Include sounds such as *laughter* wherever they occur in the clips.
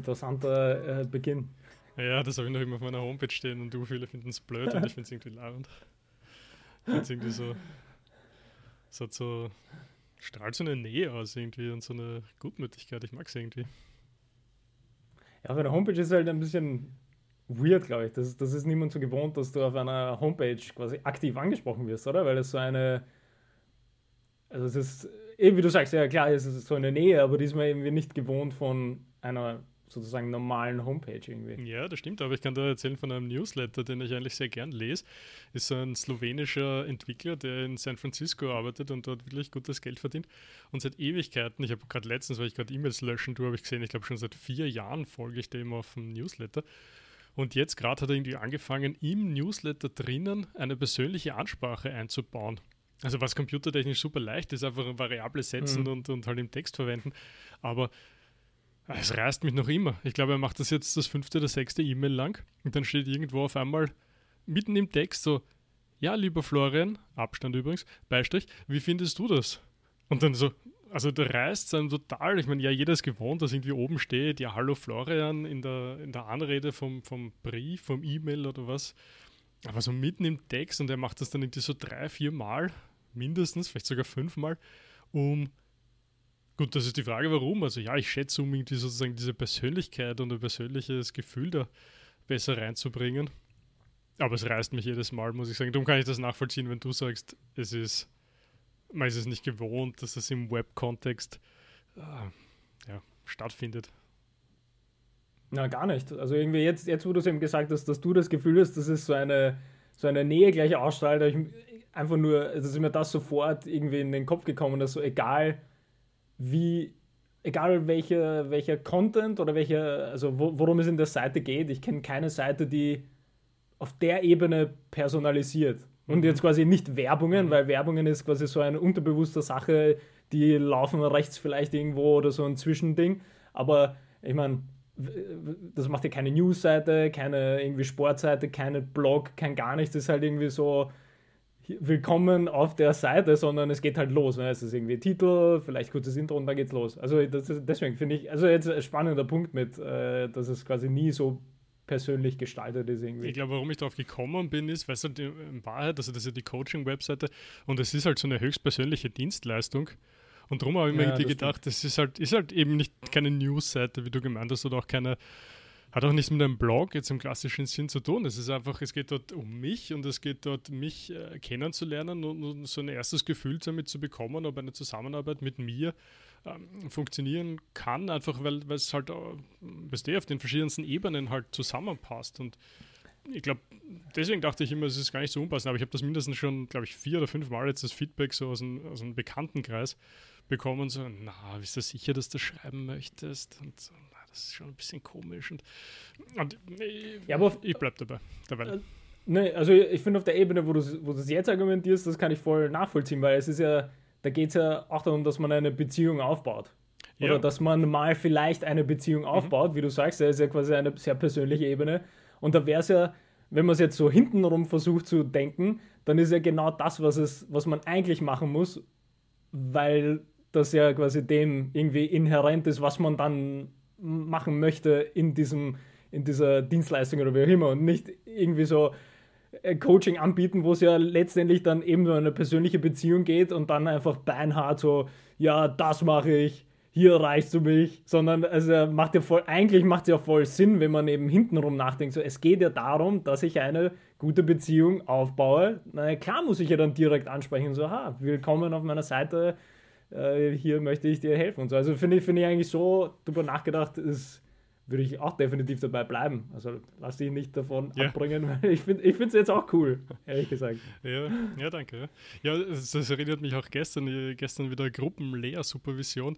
interessanter äh, Beginn. Ja, das habe ich noch immer auf meiner Homepage stehen und du viele finden es blöd und ich finde es irgendwie lauernd. Ich finde es irgendwie so, es hat so, strahlt so eine Nähe aus irgendwie und so eine Gutmütigkeit. Ich mag es irgendwie. Ja, auf einer Homepage ist halt ein bisschen weird, glaube ich. Das, das ist niemand so gewohnt, dass du auf einer Homepage quasi aktiv angesprochen wirst, oder? Weil es so eine, also es ist, eben wie du sagst, ja klar, es ist so eine Nähe, aber die ist man irgendwie nicht gewohnt von einer sozusagen normalen Homepage irgendwie. Ja, das stimmt, aber ich kann da erzählen von einem Newsletter, den ich eigentlich sehr gern lese. Ist so ein slowenischer Entwickler, der in San Francisco arbeitet und dort wirklich gutes Geld verdient. Und seit Ewigkeiten, ich habe gerade letztens, weil ich gerade E-Mails löschen tue, habe ich gesehen, ich glaube schon seit vier Jahren folge ich dem auf dem Newsletter. Und jetzt gerade hat er irgendwie angefangen, im Newsletter drinnen eine persönliche Ansprache einzubauen. Also was computertechnisch super leicht ist, einfach eine Variable setzen mhm. und, und halt im Text verwenden. Aber es reißt mich noch immer. Ich glaube, er macht das jetzt das fünfte oder sechste E-Mail lang und dann steht irgendwo auf einmal mitten im Text so, ja, lieber Florian, Abstand übrigens, Beistrich, wie findest du das? Und dann so, also da reißt es einem total. Ich meine, ja, jeder ist gewohnt, dass irgendwie oben steht, ja, hallo Florian in der, in der Anrede vom, vom Brief, vom E-Mail oder was. Aber so mitten im Text und er macht das dann irgendwie so drei, vier Mal, mindestens, vielleicht sogar fünfmal, um Gut, das ist die Frage, warum. Also ja, ich schätze, um irgendwie sozusagen diese Persönlichkeit und ein persönliches Gefühl da besser reinzubringen. Aber es reißt mich jedes Mal, muss ich sagen. Darum kann ich das nachvollziehen, wenn du sagst, es ist, man ist es nicht gewohnt, dass es im Web-Kontext äh, ja, stattfindet. Na, gar nicht. Also irgendwie jetzt, jetzt wo du es eben gesagt hast, dass du das Gefühl hast, dass es so eine, so eine Nähe gleich ausstrahlt, ich einfach nur, also ist mir das sofort irgendwie in den Kopf gekommen, dass so egal, wie, egal welcher, welcher Content oder welcher, also worum es in der Seite geht, ich kenne keine Seite, die auf der Ebene personalisiert. Und mhm. jetzt quasi nicht Werbungen, mhm. weil Werbungen ist quasi so eine unterbewusste Sache, die laufen rechts vielleicht irgendwo oder so ein Zwischending. Aber ich meine, das macht ja keine News-Seite, keine irgendwie Sportseite, keine Blog, kein gar nichts. Das ist halt irgendwie so, willkommen auf der Seite, sondern es geht halt los. Ne? Es ist irgendwie Titel, vielleicht kurzes Intro und dann geht's los. Also ist, deswegen finde ich, also jetzt ein spannender Punkt mit, äh, dass es quasi nie so persönlich gestaltet ist irgendwie. Ich glaube, warum ich darauf gekommen bin, ist, weißt du, in Wahrheit, also das ist ja die Coaching-Webseite und es ist halt so eine höchstpersönliche Dienstleistung. Und darum habe ich mir ja, irgendwie gedacht, das ist halt, ist halt eben nicht keine News-Seite, wie du gemeint hast, oder auch keine hat auch nichts mit einem Blog jetzt im klassischen Sinn zu tun. Es ist einfach, es geht dort um mich und es geht dort, mich äh, kennenzulernen und, und, so ein erstes Gefühl damit zu bekommen, ob eine Zusammenarbeit mit mir ähm, funktionieren kann, einfach weil, es halt, äh, weißt du, auf den verschiedensten Ebenen halt zusammenpasst. Und ich glaube, deswegen dachte ich immer, es ist gar nicht so unpassend, aber ich habe das mindestens schon, glaube ich, vier oder fünf Mal jetzt das Feedback so aus einem, aus einem Bekanntenkreis bekommen, so, na, bist du sicher, dass du schreiben möchtest? Und so, das ist schon ein bisschen komisch. Und, und ja, aber ich bleibe dabei. dabei. Äh, ne, also ich finde auf der Ebene, wo du wo es jetzt argumentierst, das kann ich voll nachvollziehen, weil es ist ja, da geht es ja auch darum, dass man eine Beziehung aufbaut. Oder ja. dass man mal vielleicht eine Beziehung mhm. aufbaut, mhm. wie du sagst, das ist ja quasi eine sehr persönliche Ebene. Und da wäre es ja, wenn man es jetzt so hintenrum versucht zu denken, dann ist ja genau das, was, es, was man eigentlich machen muss, weil das ja quasi dem irgendwie inhärent ist, was man dann machen möchte in, diesem, in dieser Dienstleistung oder wie auch immer und nicht irgendwie so äh, Coaching anbieten, wo es ja letztendlich dann eben nur eine persönliche Beziehung geht und dann einfach beinhart so, ja, das mache ich, hier reichst du mich, sondern also macht ja voll, eigentlich macht es ja voll Sinn, wenn man eben hintenrum nachdenkt. So, es geht ja darum, dass ich eine gute Beziehung aufbaue. Na klar muss ich ja dann direkt ansprechen, so, ha, willkommen auf meiner Seite, äh, hier möchte ich dir helfen und so. Also finde ich, find ich eigentlich so drüber nachgedacht, ist, würde ich auch definitiv dabei bleiben. Also lass dich nicht davon ja. abbringen, *laughs* weil ich finde es jetzt auch cool, ehrlich gesagt. Ja, ja danke. Ja, das, das erinnert mich auch gestern, gestern wieder Gruppenlehrsupervision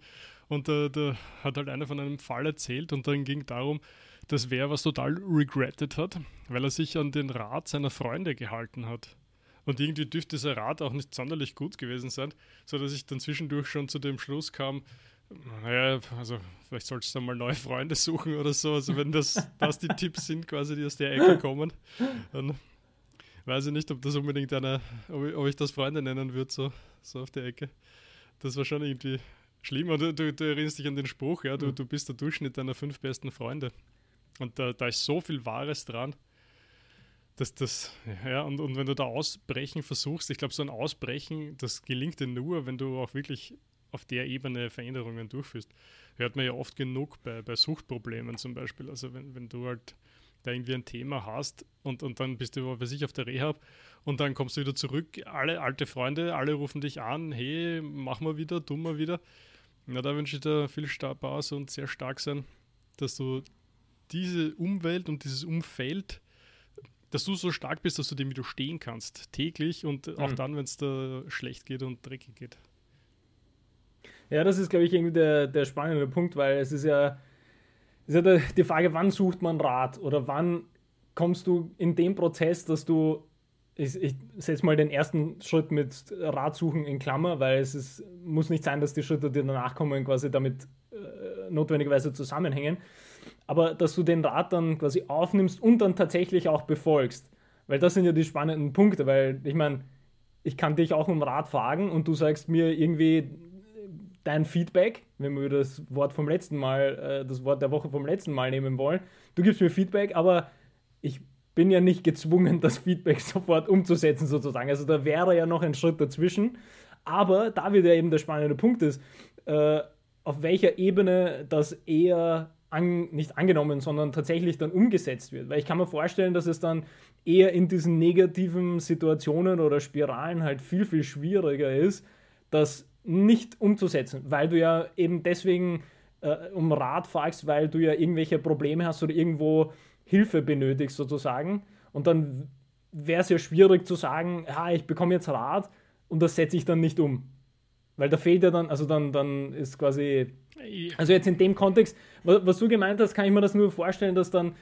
und äh, da hat halt einer von einem Fall erzählt und dann ging darum, dass wer was total regretted hat, weil er sich an den Rat seiner Freunde gehalten hat. Und irgendwie dürfte dieser Rat auch nicht sonderlich gut gewesen sein, sodass ich dann zwischendurch schon zu dem Schluss kam, naja, also vielleicht sollst du mal neue Freunde suchen oder so. Also wenn das, *laughs* das die Tipps sind, quasi, die aus der Ecke kommen, dann weiß ich nicht, ob das unbedingt eine, ob ich, ob ich das Freunde nennen würde, so, so auf der Ecke. Das war schon irgendwie schlimm. Oder du, du, erinnerst dich an den Spruch, ja, du, du bist der Durchschnitt deiner fünf besten Freunde. Und da, da ist so viel Wahres dran. Dass das, ja, und, und wenn du da Ausbrechen versuchst, ich glaube, so ein Ausbrechen, das gelingt dir nur, wenn du auch wirklich auf der Ebene Veränderungen durchführst. Hört man ja oft genug bei, bei Suchtproblemen zum Beispiel. Also wenn, wenn du halt da irgendwie ein Thema hast und, und dann bist du, weiß ich, auf der Rehab und dann kommst du wieder zurück, alle alte Freunde, alle rufen dich an, hey, mach mal wieder, tu mal wieder. Na, da wünsche ich dir viel Spaß und sehr stark sein, dass du diese Umwelt und dieses Umfeld, dass du so stark bist, dass du dem widerstehen kannst, täglich und mhm. auch dann, wenn es da schlecht geht und dreckig geht. Ja, das ist, glaube ich, irgendwie der, der spannende Punkt, weil es ist ja, ist ja die Frage, wann sucht man Rat oder wann kommst du in dem Prozess, dass du, ich, ich setze mal den ersten Schritt mit Rat suchen in Klammer, weil es ist, muss nicht sein, dass die Schritte, die danach kommen, quasi damit äh, notwendigerweise zusammenhängen, aber dass du den Rat dann quasi aufnimmst und dann tatsächlich auch befolgst. Weil das sind ja die spannenden Punkte, weil ich meine, ich kann dich auch um Rat fragen und du sagst mir irgendwie, dein Feedback, wenn wir das Wort vom letzten Mal, äh, das Wort der Woche vom letzten Mal nehmen wollen. Du gibst mir Feedback, aber ich bin ja nicht gezwungen, *laughs* das Feedback sofort umzusetzen, sozusagen. Also da wäre ja noch ein Schritt dazwischen. Aber da wieder eben der spannende Punkt ist, äh, auf welcher Ebene das eher an, nicht angenommen, sondern tatsächlich dann umgesetzt wird. Weil ich kann mir vorstellen, dass es dann eher in diesen negativen Situationen oder Spiralen halt viel, viel schwieriger ist, dass nicht umzusetzen, weil du ja eben deswegen äh, um Rat fragst, weil du ja irgendwelche Probleme hast oder irgendwo Hilfe benötigst sozusagen. Und dann wäre es ja schwierig zu sagen, ja, ich bekomme jetzt Rat und das setze ich dann nicht um. Weil da fehlt ja dann, also dann, dann ist quasi, also jetzt in dem Kontext, was, was du gemeint hast, kann ich mir das nur vorstellen, dass dann,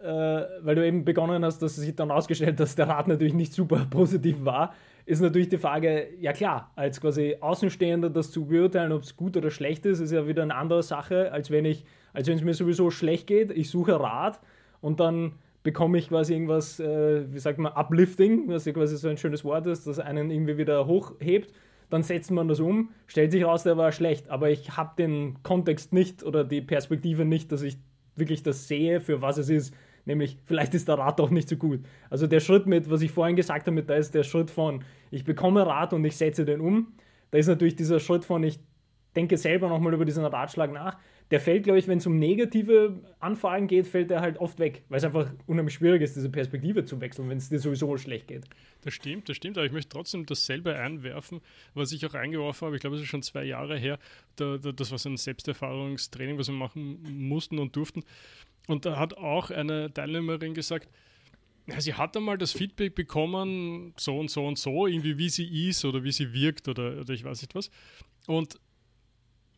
äh, weil du eben begonnen hast, dass es sich dann ausgestellt, dass der Rat natürlich nicht super *laughs* positiv war, ist natürlich die Frage, ja klar, als quasi Außenstehender das zu beurteilen, ob es gut oder schlecht ist, ist ja wieder eine andere Sache, als wenn ich, als wenn es mir sowieso schlecht geht, ich suche Rat und dann bekomme ich quasi irgendwas, äh, wie sagt man, uplifting, was ja quasi so ein schönes Wort ist, das einen irgendwie wieder hochhebt, dann setzt man das um, stellt sich raus, der war schlecht, aber ich habe den Kontext nicht oder die Perspektive nicht, dass ich wirklich das sehe, für was es ist, Nämlich, vielleicht ist der Rat auch nicht so gut. Also der Schritt mit, was ich vorhin gesagt habe, da ist der Schritt von, ich bekomme Rat und ich setze den um. Da ist natürlich dieser Schritt von, ich denke selber nochmal über diesen Ratschlag nach. Der fällt, glaube ich, wenn es um negative Anfragen geht, fällt der halt oft weg, weil es einfach unheimlich schwierig ist, diese Perspektive zu wechseln, wenn es dir sowieso schlecht geht. Das stimmt, das stimmt, aber ich möchte trotzdem dasselbe einwerfen, was ich auch eingeworfen habe. Ich glaube, es ist schon zwei Jahre her. Da, da, das war so ein Selbsterfahrungstraining, was wir machen mussten und durften. Und da hat auch eine Teilnehmerin gesagt, sie hat einmal das Feedback bekommen, so und so und so, irgendwie wie sie ist oder wie sie wirkt oder, oder ich weiß nicht was. Und,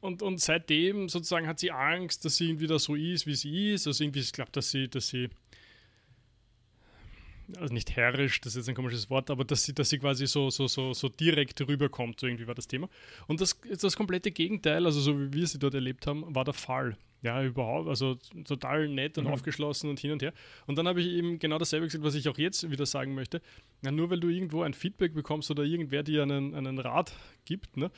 und, und seitdem sozusagen hat sie Angst, dass sie irgendwie da so ist, wie sie ist. Also irgendwie, ich glaube, dass sie, dass sie also nicht herrisch, das ist jetzt ein komisches Wort, aber dass sie, dass sie quasi so, so, so, so direkt rüberkommt, so irgendwie war das Thema. Und das, das komplette Gegenteil, also so wie wir sie dort erlebt haben, war der Fall. Ja, überhaupt, also total nett und mhm. aufgeschlossen und hin und her. Und dann habe ich eben genau dasselbe gesagt, was ich auch jetzt wieder sagen möchte. Ja, nur weil du irgendwo ein Feedback bekommst oder irgendwer dir einen, einen Rat gibt, ne,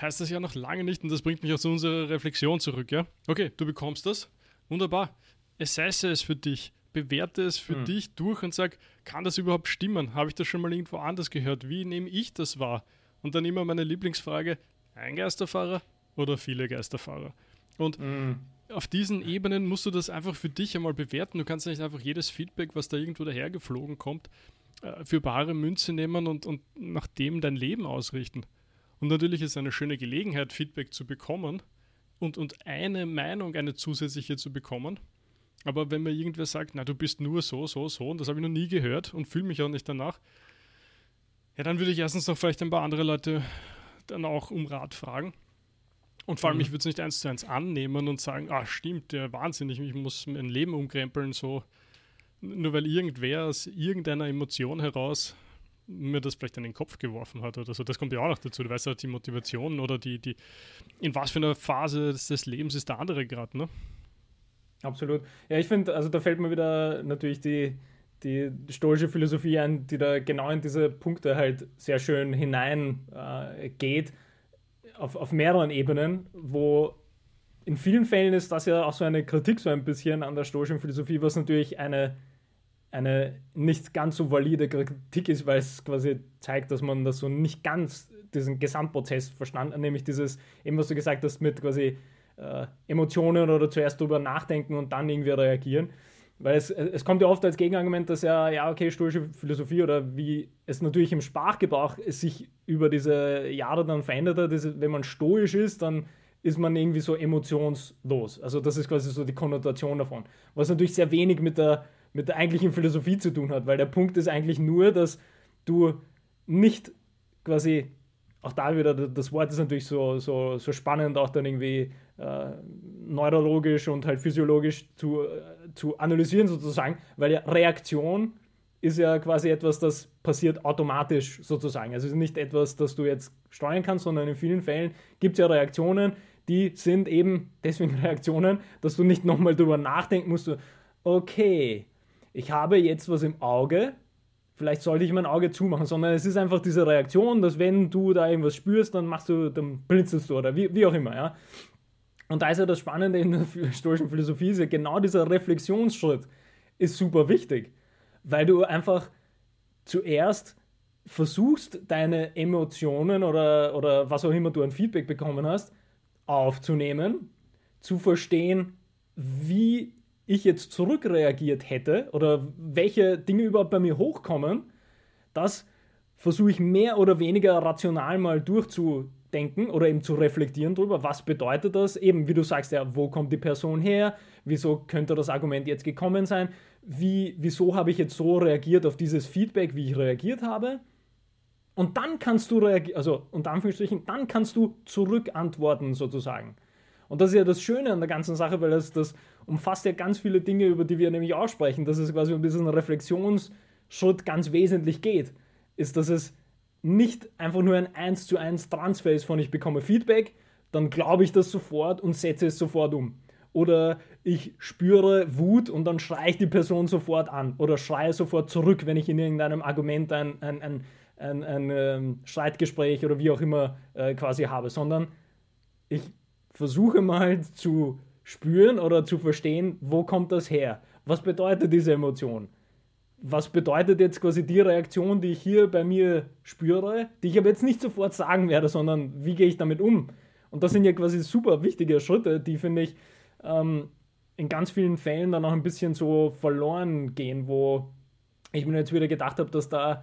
heißt das ja noch lange nicht, und das bringt mich auch zu unserer Reflexion zurück, ja. Okay, du bekommst das, wunderbar. Assesse es für dich, bewerte es für mhm. dich durch und sag, kann das überhaupt stimmen? Habe ich das schon mal irgendwo anders gehört? Wie nehme ich das wahr? Und dann immer meine Lieblingsfrage, ein Geisterfahrer oder viele Geisterfahrer? Und mhm. auf diesen Ebenen musst du das einfach für dich einmal bewerten. Du kannst nicht einfach jedes Feedback, was da irgendwo dahergeflogen kommt, äh, für bare Münze nehmen und, und nach dem dein Leben ausrichten. Und natürlich ist es eine schöne Gelegenheit, Feedback zu bekommen und, und eine Meinung, eine zusätzliche zu bekommen. Aber wenn mir irgendwer sagt, na, du bist nur so, so, so, und das habe ich noch nie gehört und fühle mich auch nicht danach, ja, dann würde ich erstens noch vielleicht ein paar andere Leute dann auch um Rat fragen. Und vor allem, mhm. ich würde es nicht eins zu eins annehmen und sagen, ah, stimmt, der wahnsinnig, ich muss mein Leben umkrempeln, so. Nur weil irgendwer aus irgendeiner Emotion heraus mir das vielleicht in den Kopf geworfen hat oder so. Das kommt ja auch noch dazu. Du weißt ja, die Motivation oder die, die, in was für einer Phase des, Lebens ist der andere gerade, ne? Absolut. Ja, ich finde, also da fällt mir wieder natürlich die, die stoische Philosophie ein, die da genau in diese Punkte halt sehr schön hineingeht. Äh, auf, auf mehreren Ebenen, wo in vielen Fällen ist das ja auch so eine Kritik so ein bisschen an der stoischen Philosophie, was natürlich eine, eine nicht ganz so valide Kritik ist, weil es quasi zeigt, dass man das so nicht ganz diesen Gesamtprozess verstanden, hat, nämlich dieses, eben was du gesagt hast, mit quasi äh, Emotionen oder zuerst drüber nachdenken und dann irgendwie reagieren. Weil es, es kommt ja oft als Gegenargument, dass ja, ja, okay, stoische Philosophie oder wie es natürlich im Sprachgebrauch sich über diese Jahre dann verändert hat, ist, wenn man stoisch ist, dann ist man irgendwie so emotionslos. Also das ist quasi so die Konnotation davon. Was natürlich sehr wenig mit der, mit der eigentlichen Philosophie zu tun hat, weil der Punkt ist eigentlich nur, dass du nicht quasi, auch da wieder, das Wort ist natürlich so, so, so spannend, auch dann irgendwie äh, neurologisch und halt physiologisch zu, äh, zu analysieren sozusagen, weil ja Reaktion ist ja quasi etwas, das passiert automatisch sozusagen. Also es ist nicht etwas, das du jetzt steuern kannst, sondern in vielen Fällen gibt es ja Reaktionen, die sind eben deswegen *laughs* Reaktionen, dass du nicht nochmal drüber nachdenken musst, okay, ich habe jetzt was im Auge, vielleicht sollte ich mein Auge zumachen, sondern es ist einfach diese Reaktion, dass wenn du da irgendwas spürst, dann machst du, dann blinzelst du oder wie, wie auch immer, ja. Und da ist ja das Spannende in der stoischen Philosophie, ist ja genau dieser Reflexionsschritt ist super wichtig, weil du einfach zuerst versuchst, deine Emotionen oder, oder was auch immer du an Feedback bekommen hast, aufzunehmen, zu verstehen, wie ich jetzt zurückreagiert hätte oder welche Dinge überhaupt bei mir hochkommen, das versuche ich mehr oder weniger rational mal durchzu, denken oder eben zu reflektieren darüber, was bedeutet das? Eben, wie du sagst, ja, wo kommt die Person her? Wieso könnte das Argument jetzt gekommen sein? Wie, wieso habe ich jetzt so reagiert auf dieses Feedback, wie ich reagiert habe? Und dann kannst du reagieren, also unter Anführungsstrichen, dann kannst du zurückantworten sozusagen. Und das ist ja das Schöne an der ganzen Sache, weil das, das umfasst ja ganz viele Dinge, über die wir nämlich aussprechen, dass es quasi um diesen Reflexionsschritt ganz wesentlich geht, ist, dass es nicht einfach nur ein 1 zu 1 Transfer ist von ich bekomme Feedback, dann glaube ich das sofort und setze es sofort um. Oder ich spüre Wut und dann schreie ich die Person sofort an oder schreie sofort zurück, wenn ich in irgendeinem Argument ein, ein, ein, ein, ein ähm, Streitgespräch oder wie auch immer äh, quasi habe, sondern ich versuche mal zu spüren oder zu verstehen, wo kommt das her? Was bedeutet diese Emotion? was bedeutet jetzt quasi die Reaktion, die ich hier bei mir spüre, die ich aber jetzt nicht sofort sagen werde, sondern wie gehe ich damit um? Und das sind ja quasi super wichtige Schritte, die finde ich ähm, in ganz vielen Fällen dann auch ein bisschen so verloren gehen, wo ich mir jetzt wieder gedacht habe, dass da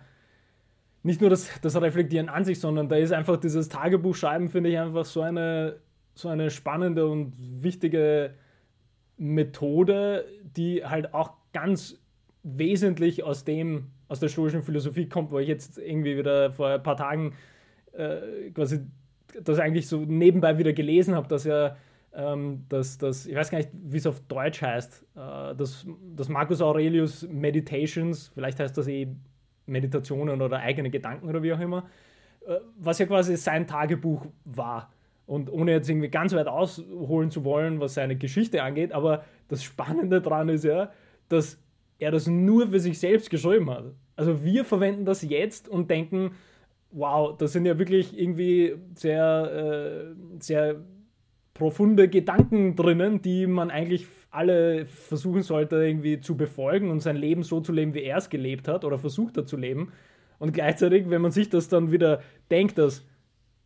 nicht nur das, das Reflektieren an sich, sondern da ist einfach dieses Tagebuchschreiben, finde ich einfach so eine, so eine spannende und wichtige Methode, die halt auch ganz wesentlich aus dem, aus der stoischen Philosophie kommt, wo ich jetzt irgendwie wieder vor ein paar Tagen äh, quasi das eigentlich so nebenbei wieder gelesen habe, dass ja ähm, dass das, ich weiß gar nicht, wie es auf Deutsch heißt, äh, dass, dass Marcus Aurelius Meditations, vielleicht heißt das eh Meditationen oder eigene Gedanken oder wie auch immer, äh, was ja quasi sein Tagebuch war. Und ohne jetzt irgendwie ganz weit ausholen zu wollen, was seine Geschichte angeht, aber das Spannende daran ist ja, dass er das nur für sich selbst geschrieben hat. Also wir verwenden das jetzt und denken, wow, das sind ja wirklich irgendwie sehr, äh, sehr profunde Gedanken drinnen, die man eigentlich alle versuchen sollte irgendwie zu befolgen und sein Leben so zu leben, wie er es gelebt hat oder versucht hat zu leben. Und gleichzeitig, wenn man sich das dann wieder denkt, dass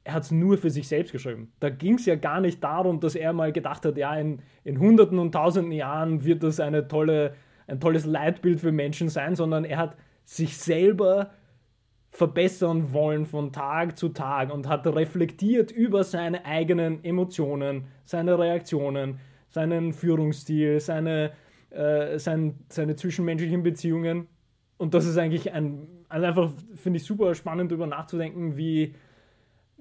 er hat es nur für sich selbst geschrieben. Da ging es ja gar nicht darum, dass er mal gedacht hat, ja, in, in Hunderten und Tausenden Jahren wird das eine tolle ein tolles Leitbild für Menschen sein, sondern er hat sich selber verbessern wollen von Tag zu Tag und hat reflektiert über seine eigenen Emotionen, seine Reaktionen, seinen Führungsstil, seine, äh, sein, seine zwischenmenschlichen Beziehungen. Und das ist eigentlich ein, also einfach finde ich super spannend darüber nachzudenken, wie,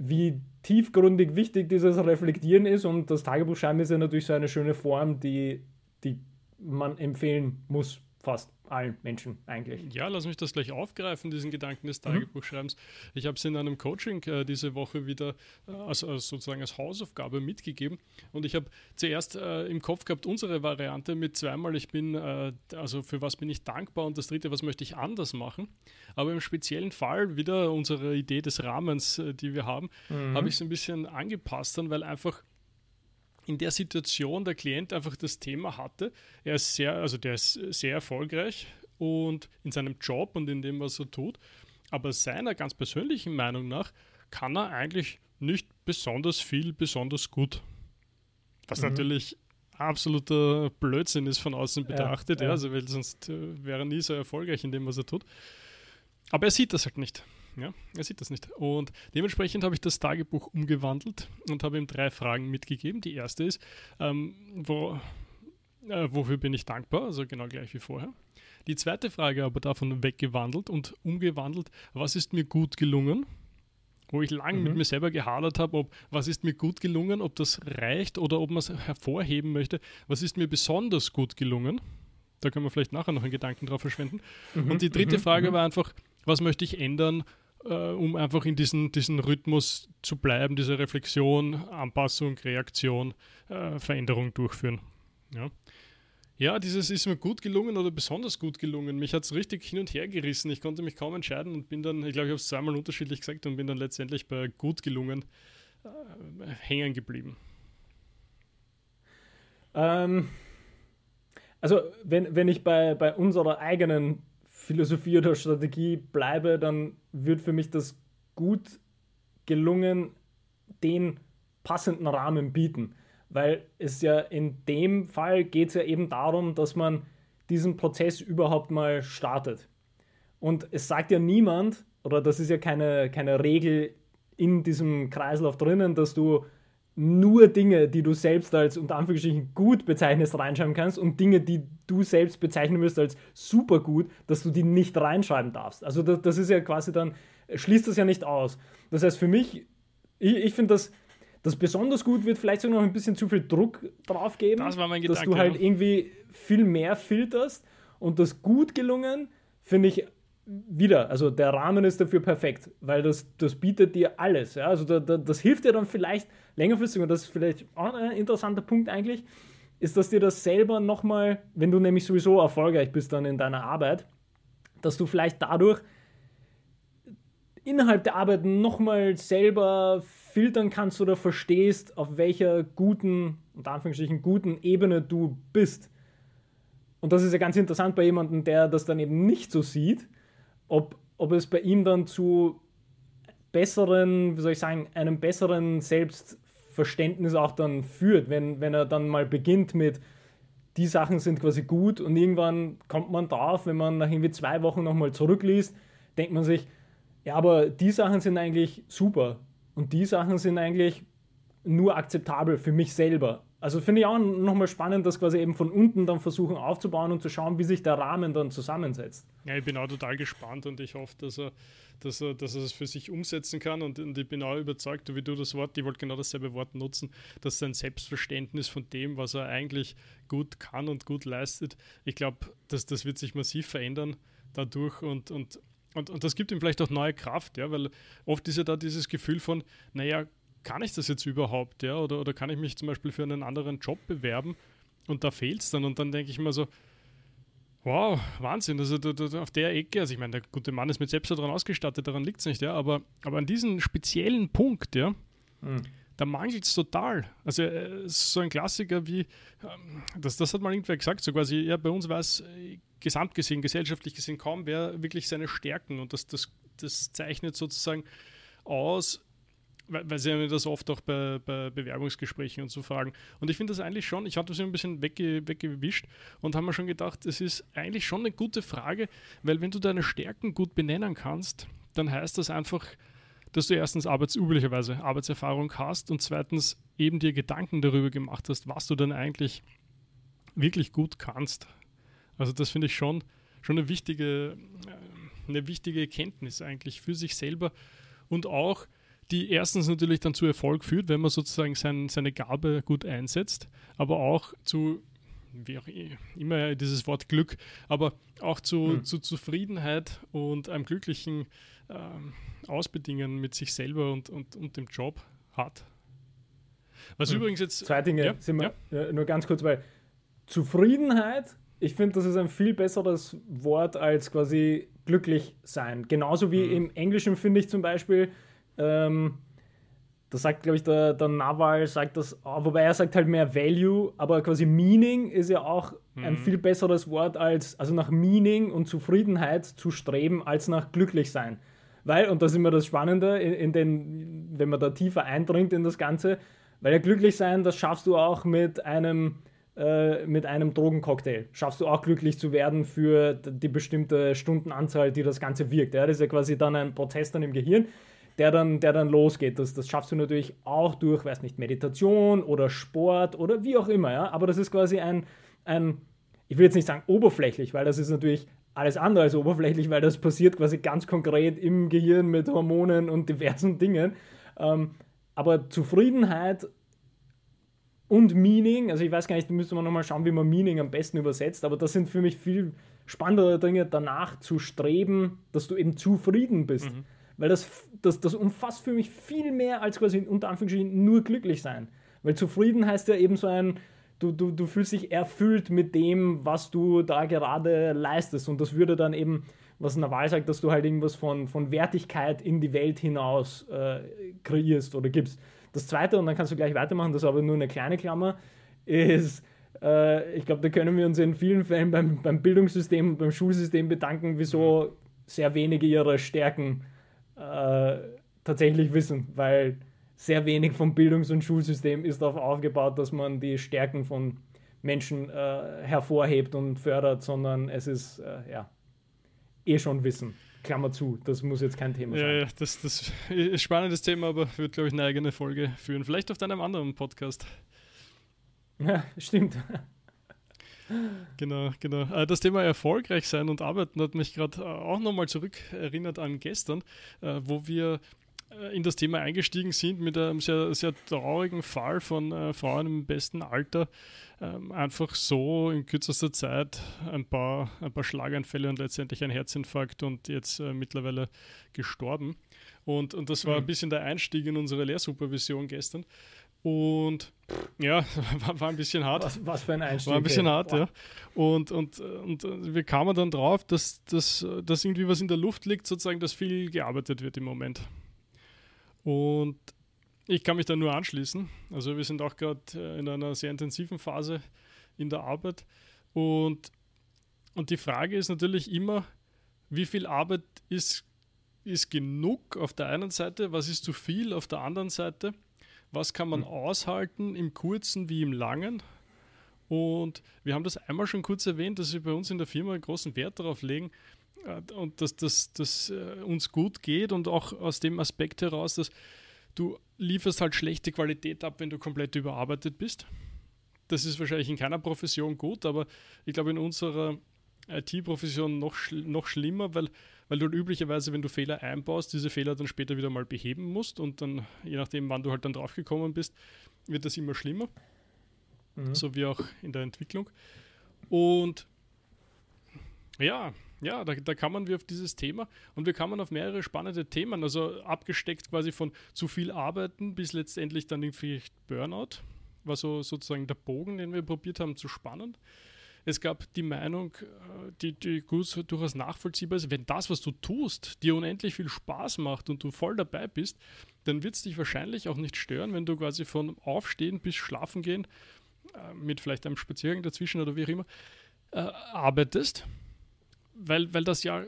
wie tiefgründig wichtig dieses Reflektieren ist. Und das Tagebuchschreiben ist ja natürlich so eine schöne Form, die, die man empfehlen muss, fast. Allen Menschen eigentlich. Ja, lass mich das gleich aufgreifen, diesen Gedanken des mhm. Tagebuchschreibens. Mhm. Ich habe es in einem Coaching äh, diese Woche wieder äh, als, als, sozusagen als Hausaufgabe mitgegeben und ich habe zuerst äh, im Kopf gehabt unsere Variante mit zweimal, ich bin, äh, also für was bin ich dankbar und das dritte, was möchte ich anders machen. Aber im speziellen Fall wieder unsere Idee des Rahmens, äh, die wir haben, mhm. habe ich es ein bisschen angepasst dann, weil einfach in der Situation der Klient einfach das Thema hatte. Er ist sehr, also der ist sehr erfolgreich und in seinem Job und in dem, was er tut. Aber seiner ganz persönlichen Meinung nach kann er eigentlich nicht besonders viel, besonders gut. Was mhm. natürlich absoluter Blödsinn ist von außen betrachtet, ja, ja. also weil sonst äh, wäre er nie so erfolgreich in dem, was er tut. Aber er sieht das halt nicht. Ja, er sieht das nicht. Und dementsprechend habe ich das Tagebuch umgewandelt und habe ihm drei Fragen mitgegeben. Die erste ist, ähm, wo, äh, wofür bin ich dankbar? Also genau gleich wie vorher. Die zweite Frage aber davon weggewandelt und umgewandelt, was ist mir gut gelungen? Wo ich lange mhm. mit mir selber gehadert habe, ob was ist mir gut gelungen, ob das reicht oder ob man es hervorheben möchte, was ist mir besonders gut gelungen? Da können wir vielleicht nachher noch einen Gedanken drauf verschwenden. Mhm. Und die dritte mhm. Frage mhm. war einfach, was möchte ich ändern, äh, um einfach in diesen, diesen Rhythmus zu bleiben, diese Reflexion, Anpassung, Reaktion, äh, Veränderung durchführen. Ja. ja, dieses ist mir gut gelungen oder besonders gut gelungen. Mich hat es richtig hin und her gerissen. Ich konnte mich kaum entscheiden und bin dann, ich glaube, ich habe es zweimal unterschiedlich gesagt und bin dann letztendlich bei gut gelungen äh, hängen geblieben. Ähm, also, wenn, wenn ich bei, bei unserer eigenen Philosophie oder Strategie bleibe, dann wird für mich das gut gelungen, den passenden Rahmen bieten. Weil es ja in dem Fall geht es ja eben darum, dass man diesen Prozess überhaupt mal startet. Und es sagt ja niemand, oder das ist ja keine, keine Regel in diesem Kreislauf drinnen, dass du nur Dinge, die du selbst als unter Anführungsstrichen gut bezeichnest, reinschreiben kannst und Dinge, die du selbst bezeichnen wirst als super gut, dass du die nicht reinschreiben darfst. Also das, das ist ja quasi dann, schließt das ja nicht aus. Das heißt für mich, ich, ich finde das, das besonders gut wird vielleicht sogar noch ein bisschen zu viel Druck drauf geben, das mein dass Gedanke, du halt irgendwie viel mehr filterst und das gut gelungen finde ich wieder, also der Rahmen ist dafür perfekt, weil das, das bietet dir alles. Ja? Also da, da, das hilft dir dann vielleicht längerfristig, und das ist vielleicht auch ein interessanter Punkt eigentlich, ist, dass dir das selber nochmal, wenn du nämlich sowieso erfolgreich bist dann in deiner Arbeit, dass du vielleicht dadurch innerhalb der Arbeit nochmal selber filtern kannst oder verstehst, auf welcher guten, unter Anführungsstrichen, guten Ebene du bist. Und das ist ja ganz interessant bei jemandem, der das dann eben nicht so sieht, ob, ob es bei ihm dann zu besseren, wie soll ich sagen, einem besseren Selbstverständnis auch dann führt, wenn, wenn er dann mal beginnt mit, die Sachen sind quasi gut und irgendwann kommt man drauf, wenn man nach irgendwie zwei Wochen nochmal zurückliest, denkt man sich, ja, aber die Sachen sind eigentlich super und die Sachen sind eigentlich nur akzeptabel für mich selber. Also finde ich auch nochmal spannend, das quasi eben von unten dann versuchen aufzubauen und zu schauen, wie sich der Rahmen dann zusammensetzt. Ja, ich bin auch total gespannt und ich hoffe, dass er, dass er, dass er es für sich umsetzen kann und, und ich bin auch überzeugt, wie du das Wort, ich wollte genau dasselbe Wort nutzen, dass sein Selbstverständnis von dem, was er eigentlich gut kann und gut leistet, ich glaube, dass das wird sich massiv verändern dadurch und, und und, und das gibt ihm vielleicht auch neue Kraft, ja, weil oft ist ja da dieses Gefühl von, naja, kann ich das jetzt überhaupt, ja? Oder, oder kann ich mich zum Beispiel für einen anderen Job bewerben und da fehlt es dann und dann denke ich mir so, wow, Wahnsinn, also da, da, auf der Ecke, also ich meine, der gute Mann ist mit Selbstvertrauen ausgestattet, daran liegt es nicht, ja, aber, aber an diesem speziellen Punkt, ja, mhm. da mangelt es total. Also äh, so ein Klassiker wie, ähm, das, das hat mal irgendwer gesagt, so quasi, ja, bei uns war es äh, gesamt gesehen, gesellschaftlich gesehen kaum wer wirklich seine Stärken und das, das, das zeichnet sozusagen aus, weil, sie mir das oft auch bei, bei, Bewerbungsgesprächen und so fragen. Und ich finde das eigentlich schon, ich hatte das ein bisschen wegge, weggewischt und habe mir schon gedacht, es ist eigentlich schon eine gute Frage, weil wenn du deine Stärken gut benennen kannst, dann heißt das einfach, dass du erstens arbeitsüblicherweise Arbeitserfahrung hast und zweitens eben dir Gedanken darüber gemacht hast, was du dann eigentlich wirklich gut kannst. Also das finde ich schon, schon eine wichtige, äh, eine wichtige Erkenntnis eigentlich für sich selber und auch die erstens natürlich dann zu Erfolg führt, wenn man sozusagen sein, seine Gabe gut einsetzt, aber auch zu wie auch immer dieses Wort Glück, aber auch zu, mhm. zu Zufriedenheit und einem glücklichen ähm, Ausbedingen mit sich selber und, und, und dem Job hat. Was mhm. übrigens jetzt. Zwei Dinge ja, sind wir, ja. nur ganz kurz, weil Zufriedenheit, ich finde, das ist ein viel besseres Wort als quasi glücklich sein. Genauso wie mhm. im Englischen finde ich zum Beispiel, ähm, da sagt, glaube ich, der, der Naval, sagt das, oh, wobei er sagt halt mehr Value, aber quasi Meaning ist ja auch mhm. ein viel besseres Wort als, also nach Meaning und Zufriedenheit zu streben, als nach glücklich sein. Weil, und das ist immer das Spannende, in, in den, wenn man da tiefer eindringt in das Ganze, weil ja glücklich sein, das schaffst du auch mit einem, äh, mit einem Drogencocktail. Schaffst du auch glücklich zu werden für die bestimmte Stundenanzahl, die das Ganze wirkt. Ja? Das ist ja quasi dann ein Prozess dann im Gehirn, der dann, der dann losgeht. Das, das schaffst du natürlich auch durch, weiß nicht, Meditation oder Sport oder wie auch immer. Ja? Aber das ist quasi ein, ein, ich will jetzt nicht sagen oberflächlich, weil das ist natürlich alles andere als oberflächlich, weil das passiert quasi ganz konkret im Gehirn mit Hormonen und diversen Dingen. Ähm, aber Zufriedenheit und Meaning, also ich weiß gar nicht, da müsste man nochmal schauen, wie man Meaning am besten übersetzt, aber das sind für mich viel spannendere Dinge, danach zu streben, dass du eben zufrieden bist. Mhm. Weil das, das, das umfasst für mich viel mehr als quasi unter Anführungsstrichen nur glücklich sein. Weil zufrieden heißt ja eben so ein, du, du, du fühlst dich erfüllt mit dem, was du da gerade leistest. Und das würde dann eben was Nawal sagt, dass du halt irgendwas von, von Wertigkeit in die Welt hinaus äh, kreierst oder gibst. Das zweite, und dann kannst du gleich weitermachen, das ist aber nur eine kleine Klammer, ist, äh, ich glaube, da können wir uns in vielen Fällen beim, beim Bildungssystem und beim Schulsystem bedanken, wieso sehr wenige ihre Stärken äh, tatsächlich wissen, weil sehr wenig vom Bildungs- und Schulsystem ist darauf aufgebaut, dass man die Stärken von Menschen äh, hervorhebt und fördert, sondern es ist, äh, ja, eh schon wissen. Klammer zu, das muss jetzt kein Thema ja, sein. Ja, das, das ist ein spannendes Thema, aber wird, glaube ich, eine eigene Folge führen. Vielleicht auf deinem anderen Podcast. *laughs* Ja, stimmt. Genau, genau. Äh, das Thema erfolgreich sein und arbeiten hat mich gerade äh, auch nochmal zurückerinnert an gestern, äh, wo wir in das Thema eingestiegen sind mit einem sehr, sehr traurigen Fall von Frauen im besten Alter, ähm, einfach so in kürzester Zeit ein paar, ein paar Schlaganfälle und letztendlich ein Herzinfarkt und jetzt äh, mittlerweile gestorben. Und, und das war mhm. ein bisschen der Einstieg in unsere Lehrsupervision gestern. Und ja, *laughs* war, war, ein bisschen hart. Was, was, für ein Einstieg. War ein bisschen hart, wow. ja. Und, und, und wir kamen dann drauf, dass, dass, dass irgendwie was in der Luft liegt, sozusagen, dass viel gearbeitet wird im Moment. Und ich kann mich da nur anschließen. Also wir sind auch gerade äh, in einer sehr intensiven Phase in der Arbeit. Und, und die Frage ist natürlich immer, wie viel Arbeit ist, ist genug auf der einen Seite, was ist zu viel auf der anderen Seite, was kann man mhm. aushalten im kurzen wie im langen. Und wir haben das einmal schon kurz erwähnt, dass wir bei uns in der Firma großen Wert darauf legen äh, und dass das äh, uns gut geht und auch aus dem Aspekt heraus, dass du lieferst halt schlechte Qualität ab, wenn du komplett überarbeitet bist. Das ist wahrscheinlich in keiner Profession gut, aber ich glaube in unserer IT-Profession noch, noch schlimmer, weil, weil du üblicherweise, wenn du Fehler einbaust, diese Fehler dann später wieder mal beheben musst und dann, je nachdem, wann du halt dann draufgekommen bist, wird das immer schlimmer. Mhm. So wie auch in der Entwicklung. Und ja, ja, da, da kann wir auf dieses Thema und wir kamen auf mehrere spannende Themen, also abgesteckt quasi von zu viel Arbeiten bis letztendlich dann irgendwie Burnout, war so sozusagen der Bogen, den wir probiert haben zu spannen. Es gab die Meinung, äh, die, die durchaus nachvollziehbar ist, wenn das, was du tust, dir unendlich viel Spaß macht und du voll dabei bist, dann wird es dich wahrscheinlich auch nicht stören, wenn du quasi von Aufstehen bis Schlafen gehen, äh, mit vielleicht einem Spaziergang dazwischen oder wie auch immer, äh, arbeitest weil, weil das ja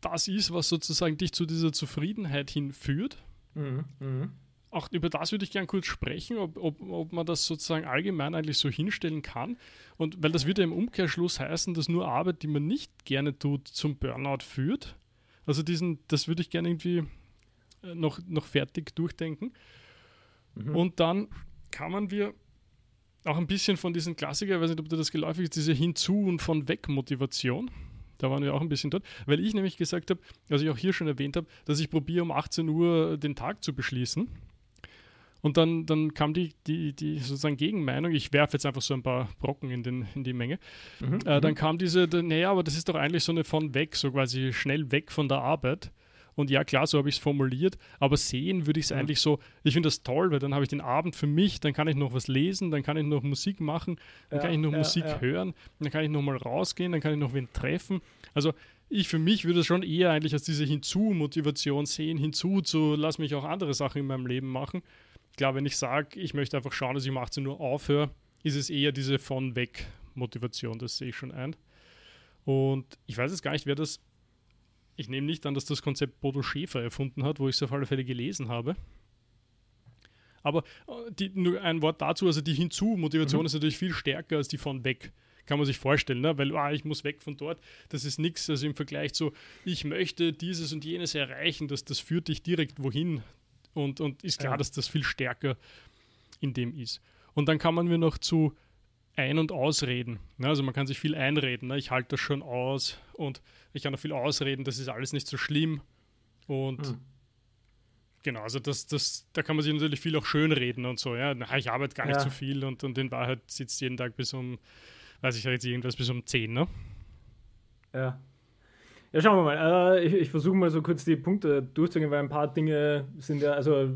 das ist, was sozusagen dich zu dieser Zufriedenheit hinführt. Mhm, mh. Auch über das würde ich gerne kurz sprechen, ob, ob, ob man das sozusagen allgemein eigentlich so hinstellen kann. Und weil das würde ja im Umkehrschluss heißen, dass nur Arbeit, die man nicht gerne tut, zum Burnout führt. Also diesen, das würde ich gerne irgendwie äh, noch, noch fertig durchdenken. Mhm. Und dann kann man wir auch ein bisschen von diesen Klassikern, ich weiß nicht, ob dir das geläufig ist, diese Hinzu- und von Weg-Motivation. Da waren wir auch ein bisschen dort, weil ich nämlich gesagt habe, was ich auch hier schon erwähnt habe, dass ich probiere um 18 Uhr den Tag zu beschließen. Und dann, dann kam die, die, die sozusagen Gegenmeinung, ich werfe jetzt einfach so ein paar Brocken in, den, in die Menge. Mhm, äh, dann mhm. kam diese, naja, aber das ist doch eigentlich so eine von weg, so quasi schnell weg von der Arbeit. Und ja, klar, so habe ich es formuliert, aber sehen würde ich es ja. eigentlich so, ich finde das toll, weil dann habe ich den Abend für mich, dann kann ich noch was lesen, dann kann ich noch Musik machen, dann ja, kann ich noch ja, Musik hören, dann kann ich noch mal rausgehen, dann kann ich noch wen treffen. Also ich für mich würde es schon eher eigentlich als diese Hinzu-Motivation sehen, hinzu zu, lass mich auch andere Sachen in meinem Leben machen klar, wenn ich sage, ich möchte einfach schauen, dass ich um 18 Uhr aufhöre, ist es eher diese von weg Motivation, das sehe ich schon ein. Und ich weiß jetzt gar nicht, wer das. Ich nehme nicht an, dass das Konzept Bodo Schäfer erfunden hat, wo ich es auf alle Fälle gelesen habe. Aber äh, die, nur ein Wort dazu, also die Hinzu-Motivation mhm. ist natürlich viel stärker als die von weg. Kann man sich vorstellen, ne? weil ah, ich muss weg von dort. Das ist nichts, also im Vergleich zu, ich möchte dieses und jenes erreichen, das, das führt dich direkt wohin. Und, und ist klar, ja. dass das viel stärker in dem ist. Und dann kann man mir noch zu ein- und ausreden. Ne? Also man kann sich viel einreden. Ne? Ich halte das schon aus und ich kann auch viel ausreden, das ist alles nicht so schlimm. Und mhm. genau, also das, das, da kann man sich natürlich viel auch schönreden und so. Ja, Na, ich arbeite gar nicht ja. so viel und, und in Wahrheit sitzt jeden Tag bis um, weiß ich jetzt irgendwas, bis um 10, ne? Ja. Ja, schauen wir mal. Äh, ich, ich versuche mal so kurz die Punkte durchzugehen, weil ein paar Dinge sind ja, also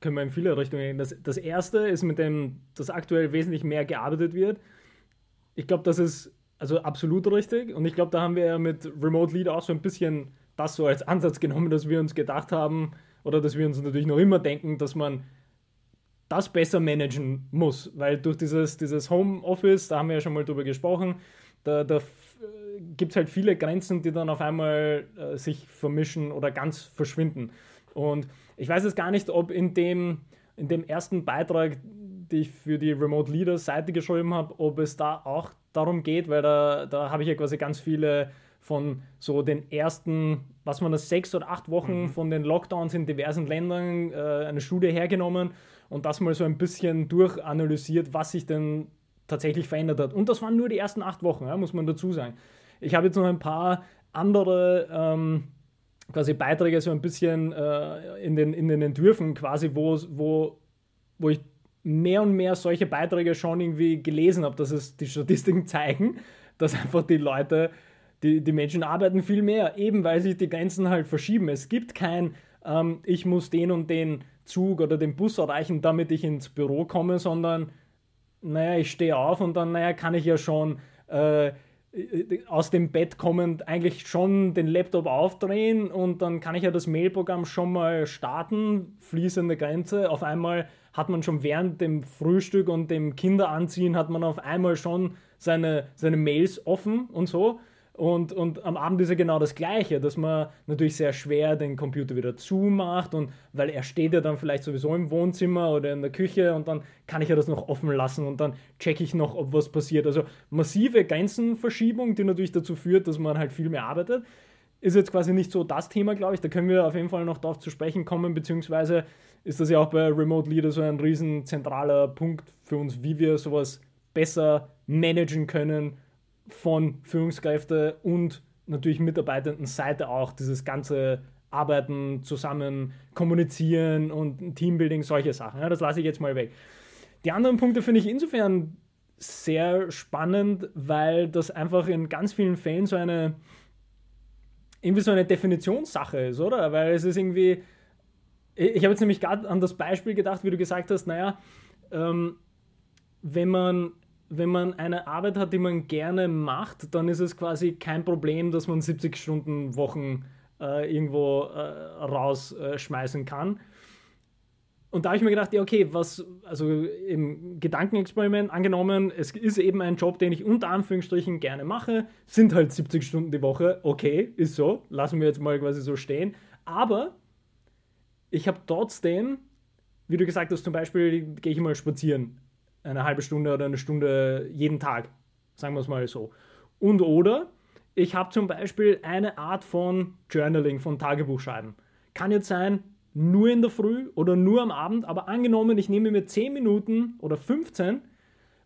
können wir in viele Richtungen gehen. Das, das erste ist, mit dem dass aktuell wesentlich mehr gearbeitet wird. Ich glaube, das ist also absolut richtig. Und ich glaube, da haben wir ja mit Remote Lead auch so ein bisschen das so als Ansatz genommen, dass wir uns gedacht haben, oder dass wir uns natürlich noch immer denken, dass man das besser managen muss. Weil durch dieses, dieses Homeoffice, da haben wir ja schon mal drüber gesprochen, da, da gibt es halt viele Grenzen, die dann auf einmal äh, sich vermischen oder ganz verschwinden. Und ich weiß jetzt gar nicht, ob in dem, in dem ersten Beitrag, den ich für die Remote Leaders Seite geschrieben habe, ob es da auch darum geht, weil da, da habe ich ja quasi ganz viele von so den ersten, was man das, sechs oder acht Wochen mhm. von den Lockdowns in diversen Ländern äh, eine Studie hergenommen und das mal so ein bisschen durchanalysiert, was sich denn tatsächlich verändert hat. Und das waren nur die ersten acht Wochen, ja, muss man dazu sagen. Ich habe jetzt noch ein paar andere ähm, quasi Beiträge so ein bisschen äh, in, den, in den Entwürfen quasi, wo, wo, wo ich mehr und mehr solche Beiträge schon irgendwie gelesen habe, dass es die Statistiken *laughs* zeigen, dass einfach die Leute, die, die Menschen arbeiten viel mehr, eben weil sich die Grenzen halt verschieben. Es gibt kein, ähm, ich muss den und den Zug oder den Bus erreichen, damit ich ins Büro komme, sondern naja, ich stehe auf und dann, naja, kann ich ja schon äh, aus dem Bett kommend eigentlich schon den Laptop aufdrehen und dann kann ich ja das Mailprogramm schon mal starten, fließende Grenze. Auf einmal hat man schon während dem Frühstück und dem Kinderanziehen hat man auf einmal schon seine, seine Mails offen und so. Und, und am Abend ist ja genau das Gleiche, dass man natürlich sehr schwer den Computer wieder zumacht und weil er steht ja dann vielleicht sowieso im Wohnzimmer oder in der Küche und dann kann ich ja das noch offen lassen und dann checke ich noch, ob was passiert. Also massive Grenzenverschiebung, die natürlich dazu führt, dass man halt viel mehr arbeitet. Ist jetzt quasi nicht so das Thema, glaube ich. Da können wir auf jeden Fall noch darauf zu sprechen kommen, beziehungsweise ist das ja auch bei Remote Leader so ein riesen zentraler Punkt für uns, wie wir sowas besser managen können von Führungskräfte und natürlich mitarbeitenden Seite auch dieses ganze Arbeiten, zusammen kommunizieren und Teambuilding, solche Sachen. Ja, das lasse ich jetzt mal weg. Die anderen Punkte finde ich insofern sehr spannend, weil das einfach in ganz vielen Fällen so eine irgendwie so eine Definitionssache ist, oder? Weil es ist irgendwie, ich habe jetzt nämlich gerade an das Beispiel gedacht, wie du gesagt hast, naja, ähm, wenn man wenn man eine Arbeit hat, die man gerne macht, dann ist es quasi kein Problem, dass man 70 Stunden Wochen äh, irgendwo äh, rausschmeißen kann. Und da habe ich mir gedacht, ja, okay, was, also im Gedankenexperiment angenommen, es ist eben ein Job, den ich unter Anführungsstrichen gerne mache, sind halt 70 Stunden die Woche, okay, ist so, lassen wir jetzt mal quasi so stehen. Aber ich habe trotzdem, wie du gesagt hast, zum Beispiel gehe ich mal spazieren eine halbe Stunde oder eine Stunde jeden Tag, sagen wir es mal so. Und oder ich habe zum Beispiel eine Art von Journaling, von Tagebuchschreiben. Kann jetzt sein, nur in der Früh oder nur am Abend, aber angenommen, ich nehme mir 10 Minuten oder 15,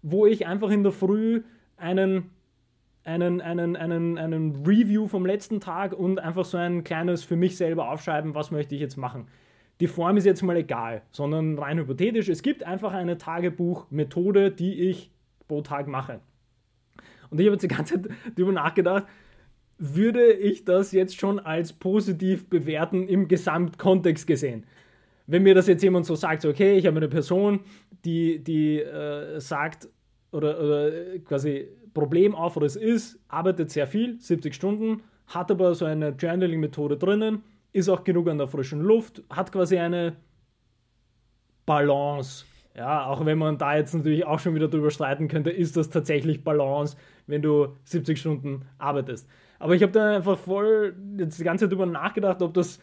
wo ich einfach in der Früh einen, einen, einen, einen, einen Review vom letzten Tag und einfach so ein kleines für mich selber aufschreiben, was möchte ich jetzt machen. Die Form ist jetzt mal egal, sondern rein hypothetisch, es gibt einfach eine Tagebuchmethode, die ich pro Tag mache. Und ich habe jetzt die ganze Zeit *laughs* darüber nachgedacht, würde ich das jetzt schon als positiv bewerten im Gesamtkontext gesehen? Wenn mir das jetzt jemand so sagt, so, okay, ich habe eine Person, die, die äh, sagt oder, oder quasi Problem auf oder es ist, arbeitet sehr viel, 70 Stunden, hat aber so eine Journaling-Methode drinnen, ist auch genug an der frischen Luft, hat quasi eine Balance. Ja, auch wenn man da jetzt natürlich auch schon wieder drüber streiten könnte, ist das tatsächlich Balance, wenn du 70 Stunden arbeitest. Aber ich habe da einfach voll jetzt die ganze Zeit drüber nachgedacht, ob das,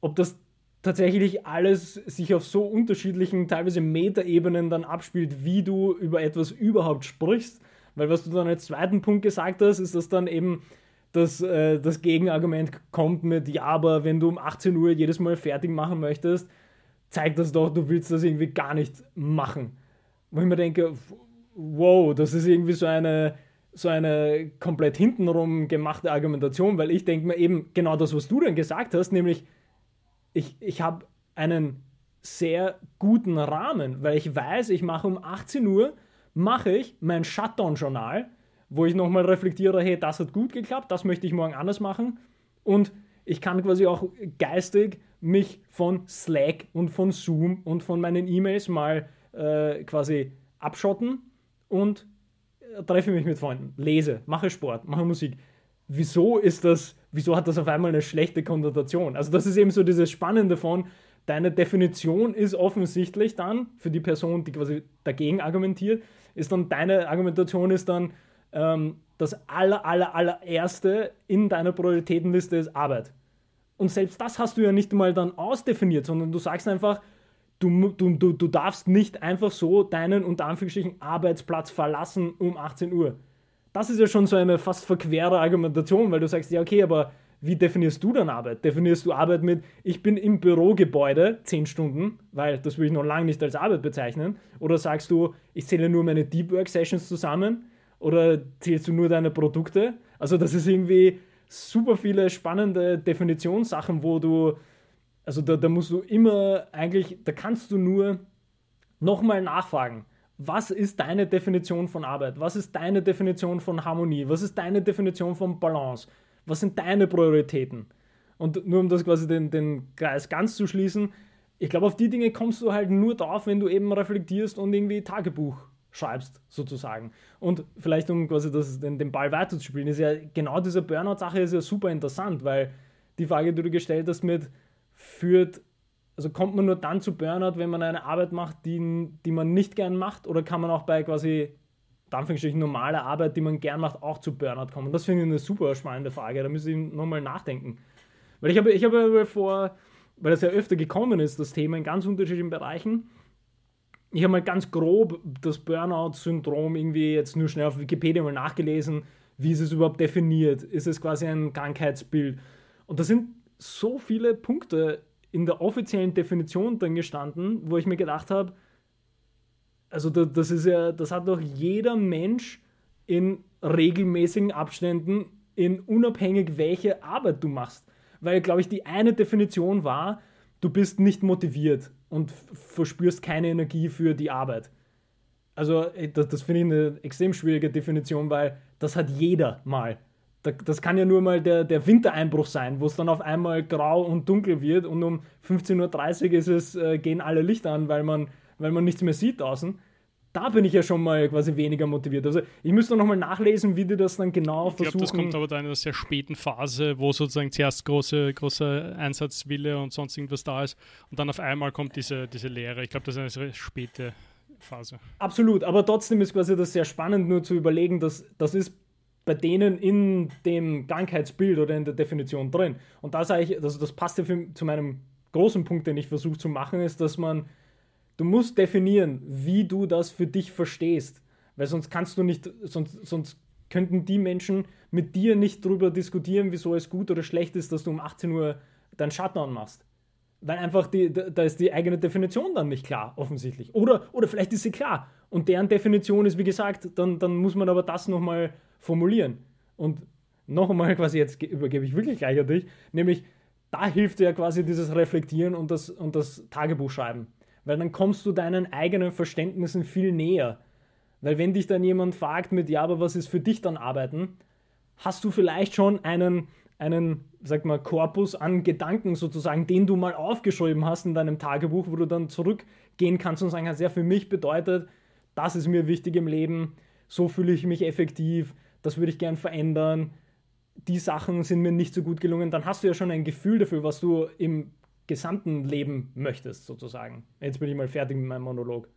ob das tatsächlich alles sich auf so unterschiedlichen, teilweise Metaebenen dann abspielt, wie du über etwas überhaupt sprichst. Weil was du dann als zweiten Punkt gesagt hast, ist, dass dann eben dass äh, das Gegenargument kommt mit, ja, aber wenn du um 18 Uhr jedes Mal fertig machen möchtest, zeigt das doch, du willst das irgendwie gar nicht machen. Wo ich mir denke, wow, das ist irgendwie so eine, so eine komplett hintenrum gemachte Argumentation, weil ich denke mir eben genau das, was du dann gesagt hast, nämlich ich, ich habe einen sehr guten Rahmen, weil ich weiß, ich mache um 18 Uhr, mache ich mein Shutdown-Journal, wo ich nochmal reflektiere, hey, das hat gut geklappt, das möchte ich morgen anders machen. Und ich kann quasi auch geistig mich von Slack und von Zoom und von meinen E-Mails mal äh, quasi abschotten und äh, treffe mich mit Freunden, lese, mache Sport, mache Musik. Wieso ist das, wieso hat das auf einmal eine schlechte Konnotation? Also das ist eben so dieses Spannende von, deine Definition ist offensichtlich dann, für die Person, die quasi dagegen argumentiert, ist dann, deine Argumentation ist dann, ähm, das aller, aller, allererste in deiner Prioritätenliste ist Arbeit. Und selbst das hast du ja nicht mal dann ausdefiniert, sondern du sagst einfach, du, du, du, du darfst nicht einfach so deinen unter Anführungsstrichen Arbeitsplatz verlassen um 18 Uhr. Das ist ja schon so eine fast verquere Argumentation, weil du sagst, ja, okay, aber wie definierst du dann Arbeit? Definierst du Arbeit mit, ich bin im Bürogebäude 10 Stunden, weil das würde ich noch lange nicht als Arbeit bezeichnen? Oder sagst du, ich zähle nur meine Deep Work Sessions zusammen? Oder zählst du nur deine Produkte? Also, das ist irgendwie super viele spannende Definitionssachen, wo du, also da, da musst du immer eigentlich, da kannst du nur nochmal nachfragen. Was ist deine Definition von Arbeit? Was ist deine Definition von Harmonie? Was ist deine Definition von Balance? Was sind deine Prioritäten? Und nur um das quasi den, den Kreis ganz zu schließen, ich glaube, auf die Dinge kommst du halt nur drauf, wenn du eben reflektierst und irgendwie Tagebuch schreibst, sozusagen. Und vielleicht, um quasi das, den, den Ball weiterzuspielen, ist ja genau diese Burnout-Sache ist ja super interessant, weil die Frage, die du gestellt hast, mit führt, also kommt man nur dann zu Burnout, wenn man eine Arbeit macht, die, die man nicht gern macht, oder kann man auch bei quasi, Anführungsstrichen, normaler Arbeit, die man gern macht, auch zu Burnout kommen? Das finde ich eine super spannende Frage, da müsste ich nochmal nachdenken. Weil ich habe, ich habe vor, weil das ja öfter gekommen ist, das Thema in ganz unterschiedlichen Bereichen, ich habe mal ganz grob das Burnout-Syndrom irgendwie jetzt nur schnell auf Wikipedia mal nachgelesen. Wie ist es überhaupt definiert? Ist es quasi ein Krankheitsbild? Und da sind so viele Punkte in der offiziellen Definition drin gestanden, wo ich mir gedacht habe, also das ist ja, das hat doch jeder Mensch in regelmäßigen Abständen, in unabhängig welche Arbeit du machst. Weil, glaube ich, die eine Definition war, du bist nicht motiviert und verspürst keine Energie für die Arbeit. Also das, das finde ich eine extrem schwierige Definition, weil das hat jeder mal. Das kann ja nur mal der, der Wintereinbruch sein, wo es dann auf einmal grau und dunkel wird und um 15.30 Uhr ist es, äh, gehen alle Lichter an, weil man, weil man nichts mehr sieht draußen da bin ich ja schon mal quasi weniger motiviert. Also ich müsste noch mal nachlesen, wie die das dann genau ich versuchen. Ich glaube, das kommt aber dann in einer sehr späten Phase, wo sozusagen zuerst große, großer Einsatzwille und sonst irgendwas da ist und dann auf einmal kommt diese, diese Leere. Ich glaube, das ist eine sehr späte Phase. Absolut, aber trotzdem ist quasi das sehr spannend, nur zu überlegen, dass das ist bei denen in dem Krankheitsbild oder in der Definition drin. Und da sage ich, also das passt ja für, zu meinem großen Punkt, den ich versuche zu machen, ist, dass man Du musst definieren, wie du das für dich verstehst. Weil sonst kannst du nicht, sonst, sonst könnten die Menschen mit dir nicht darüber diskutieren, wieso es gut oder schlecht ist, dass du um 18 Uhr deinen Shutdown machst. Weil einfach die, da ist die eigene Definition dann nicht klar, offensichtlich. Oder, oder vielleicht ist sie klar. Und deren Definition ist, wie gesagt, dann, dann muss man aber das nochmal formulieren. Und noch einmal quasi, jetzt übergebe ich wirklich gleich an dich, nämlich da hilft ja quasi dieses Reflektieren und das, und das Tagebuch schreiben. Weil dann kommst du deinen eigenen Verständnissen viel näher. Weil wenn dich dann jemand fragt mit, ja, aber was ist für dich dann Arbeiten, hast du vielleicht schon einen, einen, sag mal, Korpus an Gedanken sozusagen, den du mal aufgeschrieben hast in deinem Tagebuch, wo du dann zurückgehen kannst und sagen kannst, ja, für mich bedeutet, das ist mir wichtig im Leben, so fühle ich mich effektiv, das würde ich gern verändern, die Sachen sind mir nicht so gut gelungen, dann hast du ja schon ein Gefühl dafür, was du im gesamten Leben möchtest, sozusagen. Jetzt bin ich mal fertig mit meinem Monolog.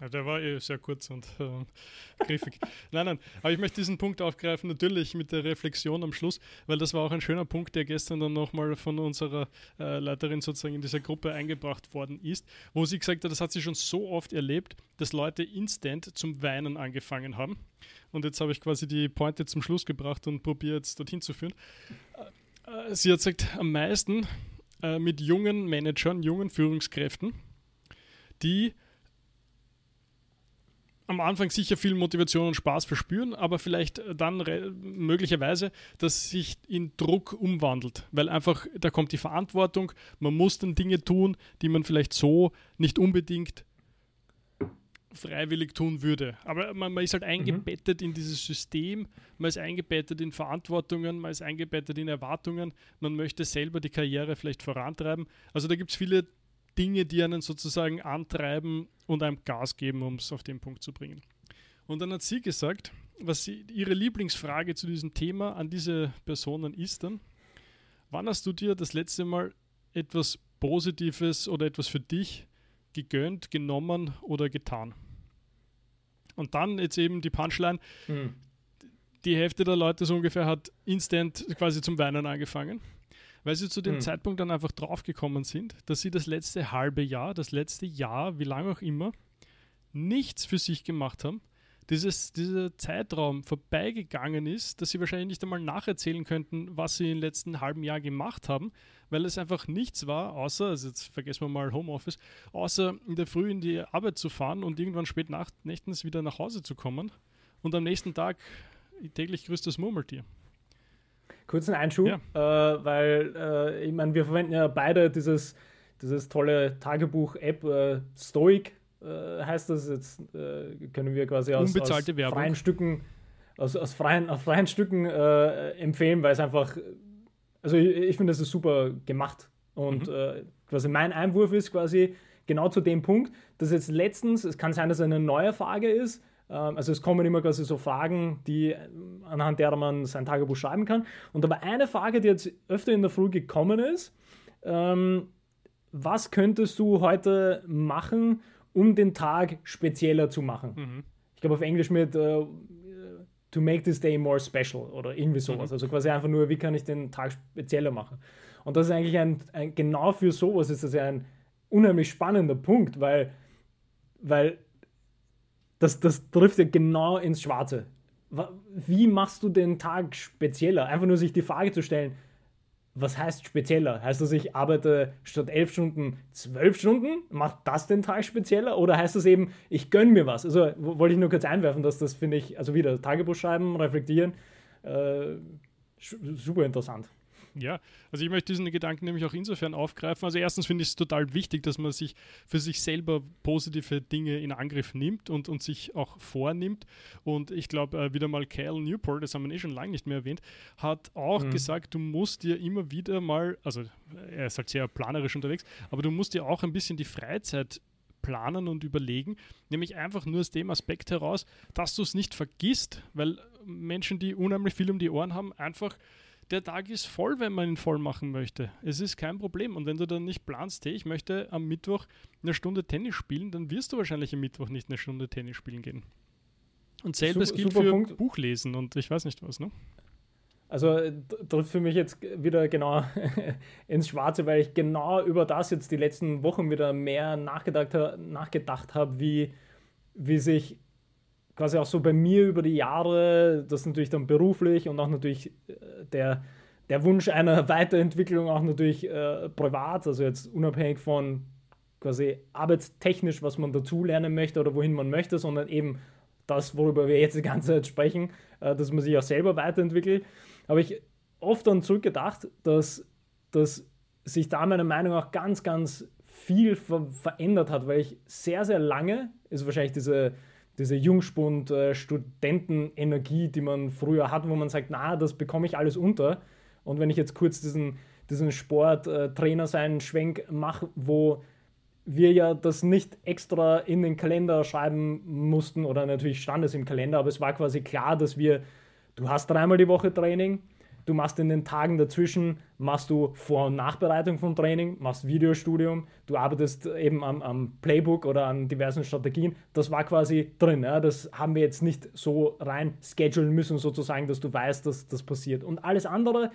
Ja, der war eh sehr kurz und äh, griffig. *laughs* nein, nein, aber ich möchte diesen Punkt aufgreifen, natürlich mit der Reflexion am Schluss, weil das war auch ein schöner Punkt, der gestern dann nochmal von unserer äh, Leiterin sozusagen in dieser Gruppe eingebracht worden ist, wo sie gesagt hat, das hat sie schon so oft erlebt, dass Leute instant zum Weinen angefangen haben. Und jetzt habe ich quasi die Pointe zum Schluss gebracht und probiere jetzt dorthin zu führen. Äh, sie hat gesagt, am meisten äh, mit jungen Managern, jungen Führungskräften, die am Anfang sicher viel Motivation und Spaß verspüren, aber vielleicht dann möglicherweise, dass sich in Druck umwandelt, weil einfach da kommt die Verantwortung, man muss dann Dinge tun, die man vielleicht so nicht unbedingt freiwillig tun würde. Aber man, man ist halt mhm. eingebettet mhm. in dieses System, man ist eingebettet in Verantwortungen, man ist eingebettet in Erwartungen, man möchte selber die Karriere vielleicht vorantreiben. Also da gibt es viele Dinge, die einen sozusagen antreiben und einem Gas geben, um es auf den Punkt zu bringen. Und dann hat sie gesagt, was sie, ihre Lieblingsfrage zu diesem Thema an diese Personen ist dann, wann hast du dir das letzte Mal etwas Positives oder etwas für dich gegönnt, genommen oder getan? Und dann jetzt eben die Punchline, mhm. die Hälfte der Leute so ungefähr hat instant quasi zum Weinen angefangen weil sie zu dem hm. Zeitpunkt dann einfach draufgekommen sind, dass sie das letzte halbe Jahr, das letzte Jahr, wie lange auch immer, nichts für sich gemacht haben. Dieses, dieser Zeitraum vorbeigegangen ist, dass sie wahrscheinlich nicht einmal nacherzählen könnten, was sie im letzten halben Jahr gemacht haben, weil es einfach nichts war, außer, also jetzt vergessen wir mal Homeoffice, außer in der Früh in die Arbeit zu fahren und irgendwann spät nacht, nächtens wieder nach Hause zu kommen. Und am nächsten Tag täglich grüßt das Murmeltier. Kurzen Einschub, ja. äh, weil äh, ich meine, wir verwenden ja beide dieses, dieses tolle Tagebuch-App äh, Stoic, äh, heißt das. Jetzt äh, können wir quasi aus, aus freien Stücken, aus, aus, freien, aus freien Stücken äh, empfehlen, weil es einfach, also ich, ich finde, das ist super gemacht. Und mhm. quasi mein Einwurf ist quasi genau zu dem Punkt, dass jetzt letztens, es kann sein, dass es eine neue Frage ist, ähm, also es kommen immer quasi so Fragen, die, anhand derer man sein Tagebuch schreiben kann. Und aber eine Frage, die jetzt öfter in der Früh gekommen ist, ähm, was könntest du heute machen, um den Tag spezieller zu machen? Mhm. Ich glaube auf Englisch mit uh, to make this day more special oder irgendwie sowas. Mhm. Also quasi einfach nur, wie kann ich den Tag spezieller machen? Und das ist eigentlich ein, ein genau für sowas ist das ja ein unheimlich spannender Punkt, weil, weil das, das trifft ja genau ins Schwarze. Wie machst du den Tag spezieller? Einfach nur sich die Frage zu stellen, was heißt spezieller? Heißt das, ich arbeite statt elf Stunden zwölf Stunden? Macht das den Tag spezieller? Oder heißt das eben, ich gönne mir was? Also wollte ich nur kurz einwerfen, dass das finde ich, also wieder Tagebuch schreiben, reflektieren, äh, super interessant. Ja, also ich möchte diesen Gedanken nämlich auch insofern aufgreifen. Also erstens finde ich es total wichtig, dass man sich für sich selber positive Dinge in Angriff nimmt und, und sich auch vornimmt. Und ich glaube, äh, wieder mal Cal Newport, das haben wir eh schon lange nicht mehr erwähnt, hat auch mhm. gesagt, du musst dir immer wieder mal, also er ist halt sehr planerisch unterwegs, aber du musst dir auch ein bisschen die Freizeit planen und überlegen, nämlich einfach nur aus dem Aspekt heraus, dass du es nicht vergisst, weil Menschen, die unheimlich viel um die Ohren haben, einfach der Tag ist voll, wenn man ihn voll machen möchte. Es ist kein Problem. Und wenn du dann nicht planst, hey, ich möchte am Mittwoch eine Stunde Tennis spielen, dann wirst du wahrscheinlich am Mittwoch nicht eine Stunde Tennis spielen gehen. Und selbes gilt für Punkt. Buchlesen und ich weiß nicht was, ne? Also trifft für mich jetzt wieder genau *laughs* ins Schwarze, weil ich genau über das jetzt die letzten Wochen wieder mehr nachgedacht, nachgedacht habe, wie, wie sich quasi auch so bei mir über die Jahre, das natürlich dann beruflich und auch natürlich äh, der, der Wunsch einer *laughs* Weiterentwicklung auch natürlich äh, privat, also jetzt unabhängig von quasi arbeitstechnisch, was man dazu lernen möchte oder wohin man möchte, sondern eben das, worüber wir jetzt die ganze Zeit sprechen, äh, dass man sich auch selber weiterentwickelt, habe ich oft dann zurückgedacht, dass, dass sich da meiner Meinung nach ganz, ganz viel ver verändert hat, weil ich sehr, sehr lange, ist wahrscheinlich diese, diese Jungspund-Studentenenergie, die man früher hat, wo man sagt, na, das bekomme ich alles unter. Und wenn ich jetzt kurz diesen, diesen Sporttrainer sein Schwenk mache, wo wir ja das nicht extra in den Kalender schreiben mussten oder natürlich stand es im Kalender, aber es war quasi klar, dass wir, du hast dreimal die Woche Training, du machst in den Tagen dazwischen, machst du Vor- und Nachbereitung vom Training, machst Videostudium, du arbeitest eben am, am Playbook oder an diversen Strategien. Das war quasi drin. Ja? Das haben wir jetzt nicht so rein schedulen müssen, sozusagen, dass du weißt, dass das passiert. Und alles andere,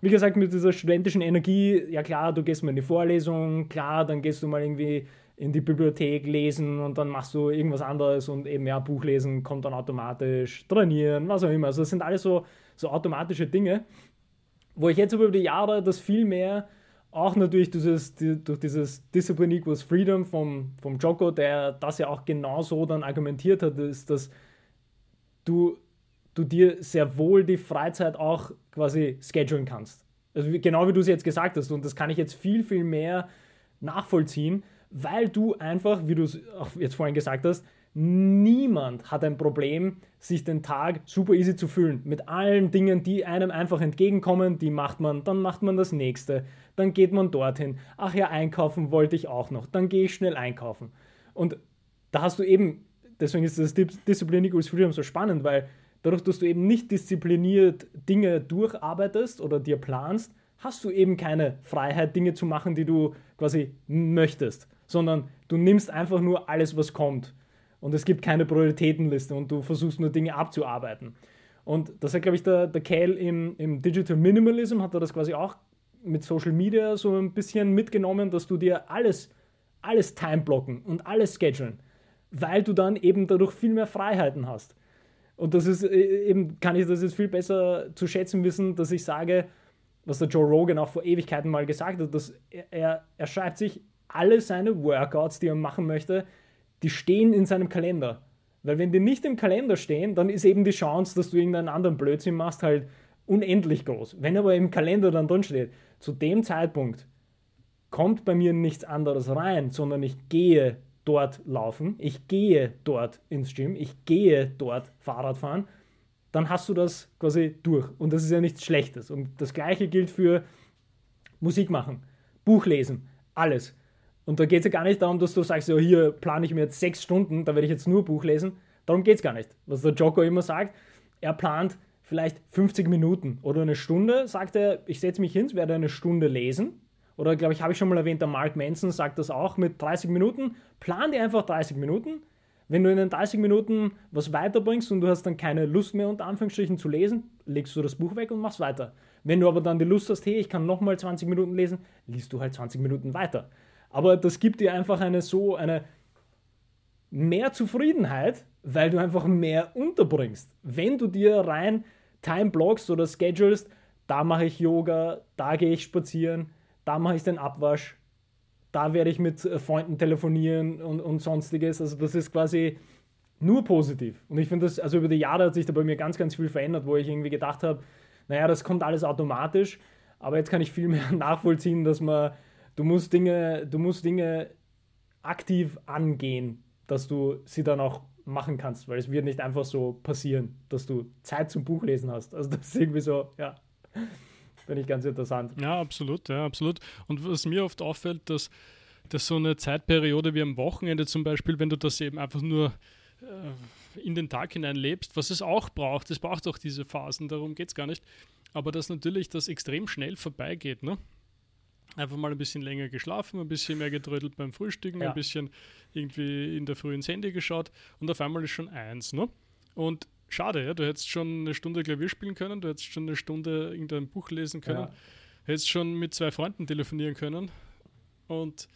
wie gesagt, mit dieser studentischen Energie, ja klar, du gehst mal in die Vorlesung, klar, dann gehst du mal irgendwie in die Bibliothek lesen und dann machst du irgendwas anderes und eben ja, Buch lesen kommt dann automatisch, trainieren, was auch immer. Also das sind alles so, so automatische Dinge, wo ich jetzt über die Jahre das viel mehr auch natürlich dieses, die, durch dieses Discipline equals Freedom vom, vom Joko, der das ja auch genauso dann argumentiert hat, ist, dass du du dir sehr wohl die Freizeit auch quasi schedulen kannst. Also genau wie du es jetzt gesagt hast. Und das kann ich jetzt viel, viel mehr nachvollziehen, weil du einfach, wie du es auch jetzt vorhin gesagt hast, niemand hat ein Problem, sich den Tag super easy zu fühlen. Mit allen Dingen, die einem einfach entgegenkommen, die macht man, dann macht man das nächste, dann geht man dorthin. Ach ja, einkaufen wollte ich auch noch, dann gehe ich schnell einkaufen. Und da hast du eben, deswegen ist das Discipline Equals Freedom so spannend, weil dadurch, dass du eben nicht diszipliniert Dinge durcharbeitest oder dir planst, hast du eben keine Freiheit, Dinge zu machen, die du quasi möchtest, sondern du nimmst einfach nur alles, was kommt. Und es gibt keine Prioritätenliste und du versuchst nur Dinge abzuarbeiten. Und das hat, glaube ich, der, der Cal im, im Digital Minimalism, hat er das quasi auch mit Social Media so ein bisschen mitgenommen, dass du dir alles, alles timeblocken und alles schedulen, weil du dann eben dadurch viel mehr Freiheiten hast. Und das ist äh, eben, kann ich das jetzt viel besser zu schätzen wissen, dass ich sage, was der Joe Rogan auch vor Ewigkeiten mal gesagt hat, dass er, er schreibt sich alle seine Workouts, die er machen möchte, die stehen in seinem Kalender. Weil wenn die nicht im Kalender stehen, dann ist eben die Chance, dass du irgendeinen anderen Blödsinn machst, halt unendlich groß. Wenn aber im Kalender dann drin steht, zu dem Zeitpunkt kommt bei mir nichts anderes rein, sondern ich gehe dort laufen, ich gehe dort ins Gym, ich gehe dort Fahrrad fahren, dann hast du das quasi durch. Und das ist ja nichts Schlechtes. Und das gleiche gilt für Musik machen, Buch lesen, alles. Und da geht es ja gar nicht darum, dass du sagst, ja, hier plane ich mir jetzt sechs Stunden, da werde ich jetzt nur Buch lesen. Darum geht es gar nicht. Was der Joko immer sagt, er plant vielleicht 50 Minuten oder eine Stunde, sagt er, ich setze mich hin, werde eine Stunde lesen oder glaube ich, habe ich schon mal erwähnt, der Mark Manson sagt das auch mit 30 Minuten. Plan dir einfach 30 Minuten. Wenn du in den 30 Minuten was weiterbringst und du hast dann keine Lust mehr, unter Anführungsstrichen zu lesen, legst du das Buch weg und machst weiter. Wenn du aber dann die Lust hast, hey, ich kann nochmal 20 Minuten lesen, liest du halt 20 Minuten weiter. Aber das gibt dir einfach eine so eine mehr Zufriedenheit, weil du einfach mehr unterbringst. Wenn du dir rein Time blockst oder schedulest, da mache ich Yoga, da gehe ich spazieren, da mache ich den Abwasch, da werde ich mit äh, Freunden telefonieren und, und sonstiges. Also das ist quasi nur positiv. Und ich finde das, also über die Jahre hat sich da bei mir ganz, ganz viel verändert, wo ich irgendwie gedacht habe, naja, das kommt alles automatisch, aber jetzt kann ich viel mehr *laughs* nachvollziehen, dass man, du musst Dinge, du musst Dinge aktiv angehen, dass du sie dann auch machen kannst, weil es wird nicht einfach so passieren, dass du Zeit zum Buchlesen hast. Also das ist irgendwie so, ja. Finde ich ganz interessant. Ja, absolut, ja, absolut. Und was mir oft auffällt, dass, dass so eine Zeitperiode wie am Wochenende zum Beispiel, wenn du das eben einfach nur äh, in den Tag hinein lebst, was es auch braucht, es braucht auch diese Phasen, darum geht es gar nicht, aber dass natürlich das extrem schnell vorbeigeht, ne? Einfach mal ein bisschen länger geschlafen, ein bisschen mehr getrödelt beim Frühstücken, ja. ein bisschen irgendwie in der Früh ins Handy geschaut und auf einmal ist schon eins, ne? Und schade, ja. Du hättest schon eine Stunde Klavier spielen können, du hättest schon eine Stunde irgendein Buch lesen können, ja. hättest schon mit zwei Freunden telefonieren können. Und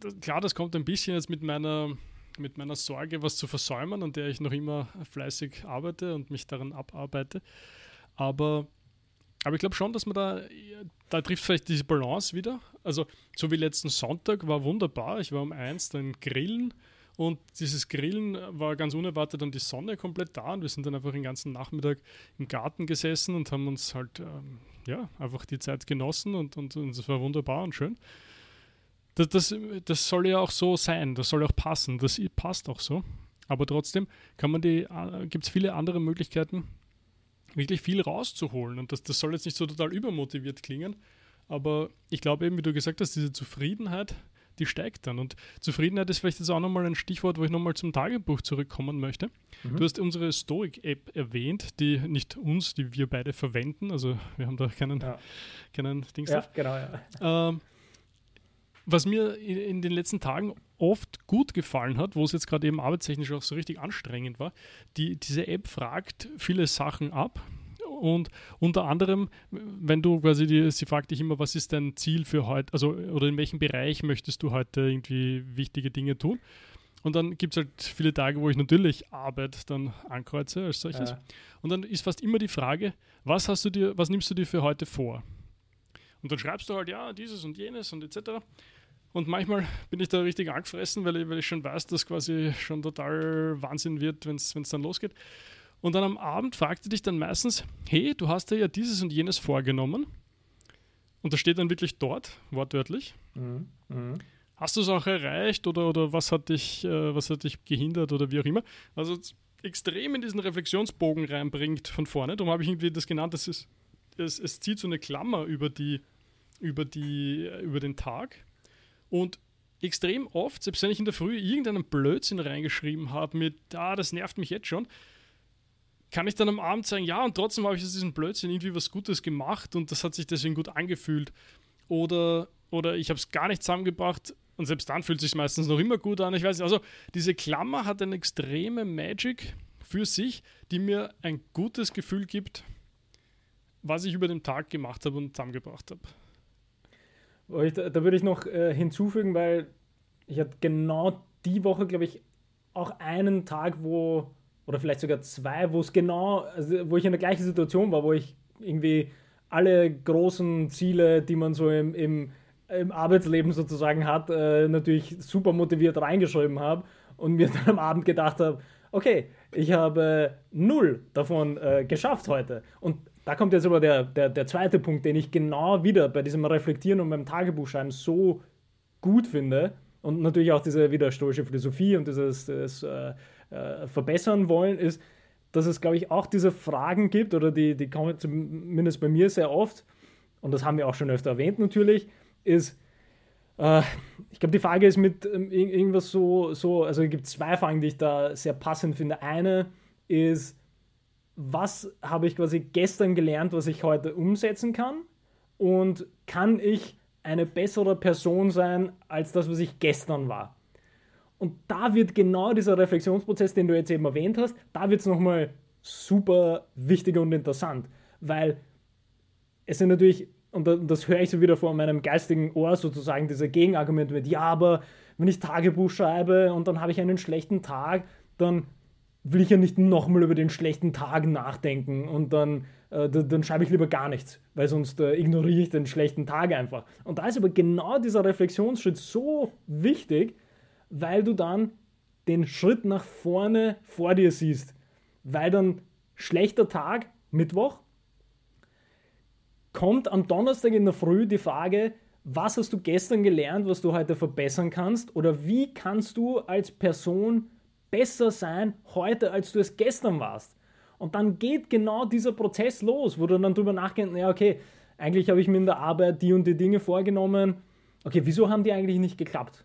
das, klar, das kommt ein bisschen jetzt mit meiner, mit meiner Sorge, was zu versäumen, an der ich noch immer fleißig arbeite und mich daran abarbeite. Aber, aber ich glaube schon, dass man da, da trifft vielleicht diese Balance wieder. Also, so wie letzten Sonntag war wunderbar. Ich war um eins dann grillen Und dieses Grillen war ganz unerwartet dann die Sonne komplett da und wir sind dann einfach den ganzen Nachmittag im Garten gesessen und haben uns halt ähm, ja, einfach die Zeit genossen und, und, und es war wunderbar und schön. Das, das, das soll ja auch so sein, das soll auch passen, das passt auch so. Aber trotzdem kann man die, äh, gibt es viele andere Möglichkeiten, wirklich viel rauszuholen. Und das, das soll jetzt nicht so total übermotiviert klingen, aber ich glaube eben, wie du gesagt hast, diese Zufriedenheit, die steigt dann. Und Zufriedenheit ist vielleicht jetzt auch nochmal ein Stichwort, wo ich nochmal zum Tagebuch zurückkommen möchte. Mhm. Du hast unsere Stoic-App erwähnt, die nicht uns, die wir beide verwenden. Also wir haben da keinen, ja. keinen Dings. Ja, genau, ja. Ähm, was mir in, in, den letzten Tagen oft gut gefallen hat, wo es jetzt gerade eben arbeitstechnisch auch so richtig anstrengend war, die, diese App fragt viele Sachen ab und unter anderem, wenn du quasi, die, sie fragt dich immer, was ist dein Ziel für heute, also oder in welchem Bereich möchtest du heute irgendwie wichtige Dinge tun? Und dann gibt es halt viele Tage, wo ich natürlich Arbeit dann ankreuze als solches. Ja. Und dann ist fast immer die Frage, was hast du dir, was nimmst du dir für heute vor? Und dann schreibst du halt, ja, dieses und jenes und etc. Und manchmal bin ich da richtig angefressen, weil ich, weil ich schon weiß, dass quasi schon total Wahnsinn wird, wenn es dann losgeht. Und dann am Abend fragt er dich dann meistens, hey, du hast dir ja dieses und jenes vorgenommen. Und das steht dann wirklich dort, wortwörtlich. Mhm. Mhm. Hast du es auch erreicht oder, oder was, hat dich, äh, was hat dich gehindert oder wie auch immer? Also extrem in diesen Reflexionsbogen reinbringt von vorne. Darum habe ich irgendwie das genannt, das ist, es, es zieht so eine Klammer über, die, über, die, über den Tag. Und extrem oft, selbst wenn ich in der Früh irgendeinen Blödsinn reingeschrieben habe mit, ah, das nervt mich jetzt schon, kann ich dann am Abend sagen, ja, und trotzdem habe ich aus diesem Blödsinn irgendwie was Gutes gemacht und das hat sich deswegen gut angefühlt. Oder, oder ich habe es gar nicht zusammengebracht und selbst dann fühlt es sich meistens noch immer gut an. Ich weiß nicht, also diese Klammer hat eine extreme Magic für sich, die mir ein gutes Gefühl gibt, was ich über den Tag gemacht habe und zusammengebracht habe. Da, da würde ich noch äh, hinzufügen, weil ich hatte genau die Woche, glaube ich, auch einen Tag, wo oder vielleicht sogar zwei, wo es genau, also wo ich in der gleichen Situation war, wo ich irgendwie alle großen Ziele, die man so im, im, im Arbeitsleben sozusagen hat, äh, natürlich super motiviert reingeschrieben habe und mir *laughs* dann am Abend gedacht habe, okay, ich habe null davon äh, geschafft heute. Und da kommt jetzt aber der, der, der zweite Punkt, den ich genau wieder bei diesem Reflektieren und beim Tagebuchschreiben so gut finde. Und natürlich auch diese wieder stoische Philosophie und dieses, dieses äh, äh, verbessern wollen, ist, dass es, glaube ich, auch diese Fragen gibt, oder die, die kommen zumindest bei mir sehr oft, und das haben wir auch schon öfter erwähnt natürlich, ist, äh, ich glaube, die Frage ist mit ähm, irgendwas so, so, also es gibt zwei Fragen, die ich da sehr passend finde. Eine ist, was habe ich quasi gestern gelernt, was ich heute umsetzen kann? Und kann ich eine bessere Person sein als das, was ich gestern war? Und da wird genau dieser Reflexionsprozess, den du jetzt eben erwähnt hast, da wird es nochmal super wichtig und interessant, weil es sind natürlich, und das höre ich so wieder vor meinem geistigen Ohr sozusagen, diese Gegenargumente mit, ja, aber wenn ich Tagebuch schreibe und dann habe ich einen schlechten Tag, dann will ich ja nicht nochmal über den schlechten Tag nachdenken und dann, äh, dann schreibe ich lieber gar nichts, weil sonst äh, ignoriere ich den schlechten Tag einfach. Und da ist aber genau dieser Reflexionsschritt so wichtig, weil du dann den Schritt nach vorne vor dir siehst. Weil dann schlechter Tag, Mittwoch, kommt am Donnerstag in der Früh die Frage, was hast du gestern gelernt, was du heute verbessern kannst? Oder wie kannst du als Person besser sein heute, als du es gestern warst? Und dann geht genau dieser Prozess los, wo du dann drüber nachdenkst, ja, okay, eigentlich habe ich mir in der Arbeit die und die Dinge vorgenommen. Okay, wieso haben die eigentlich nicht geklappt?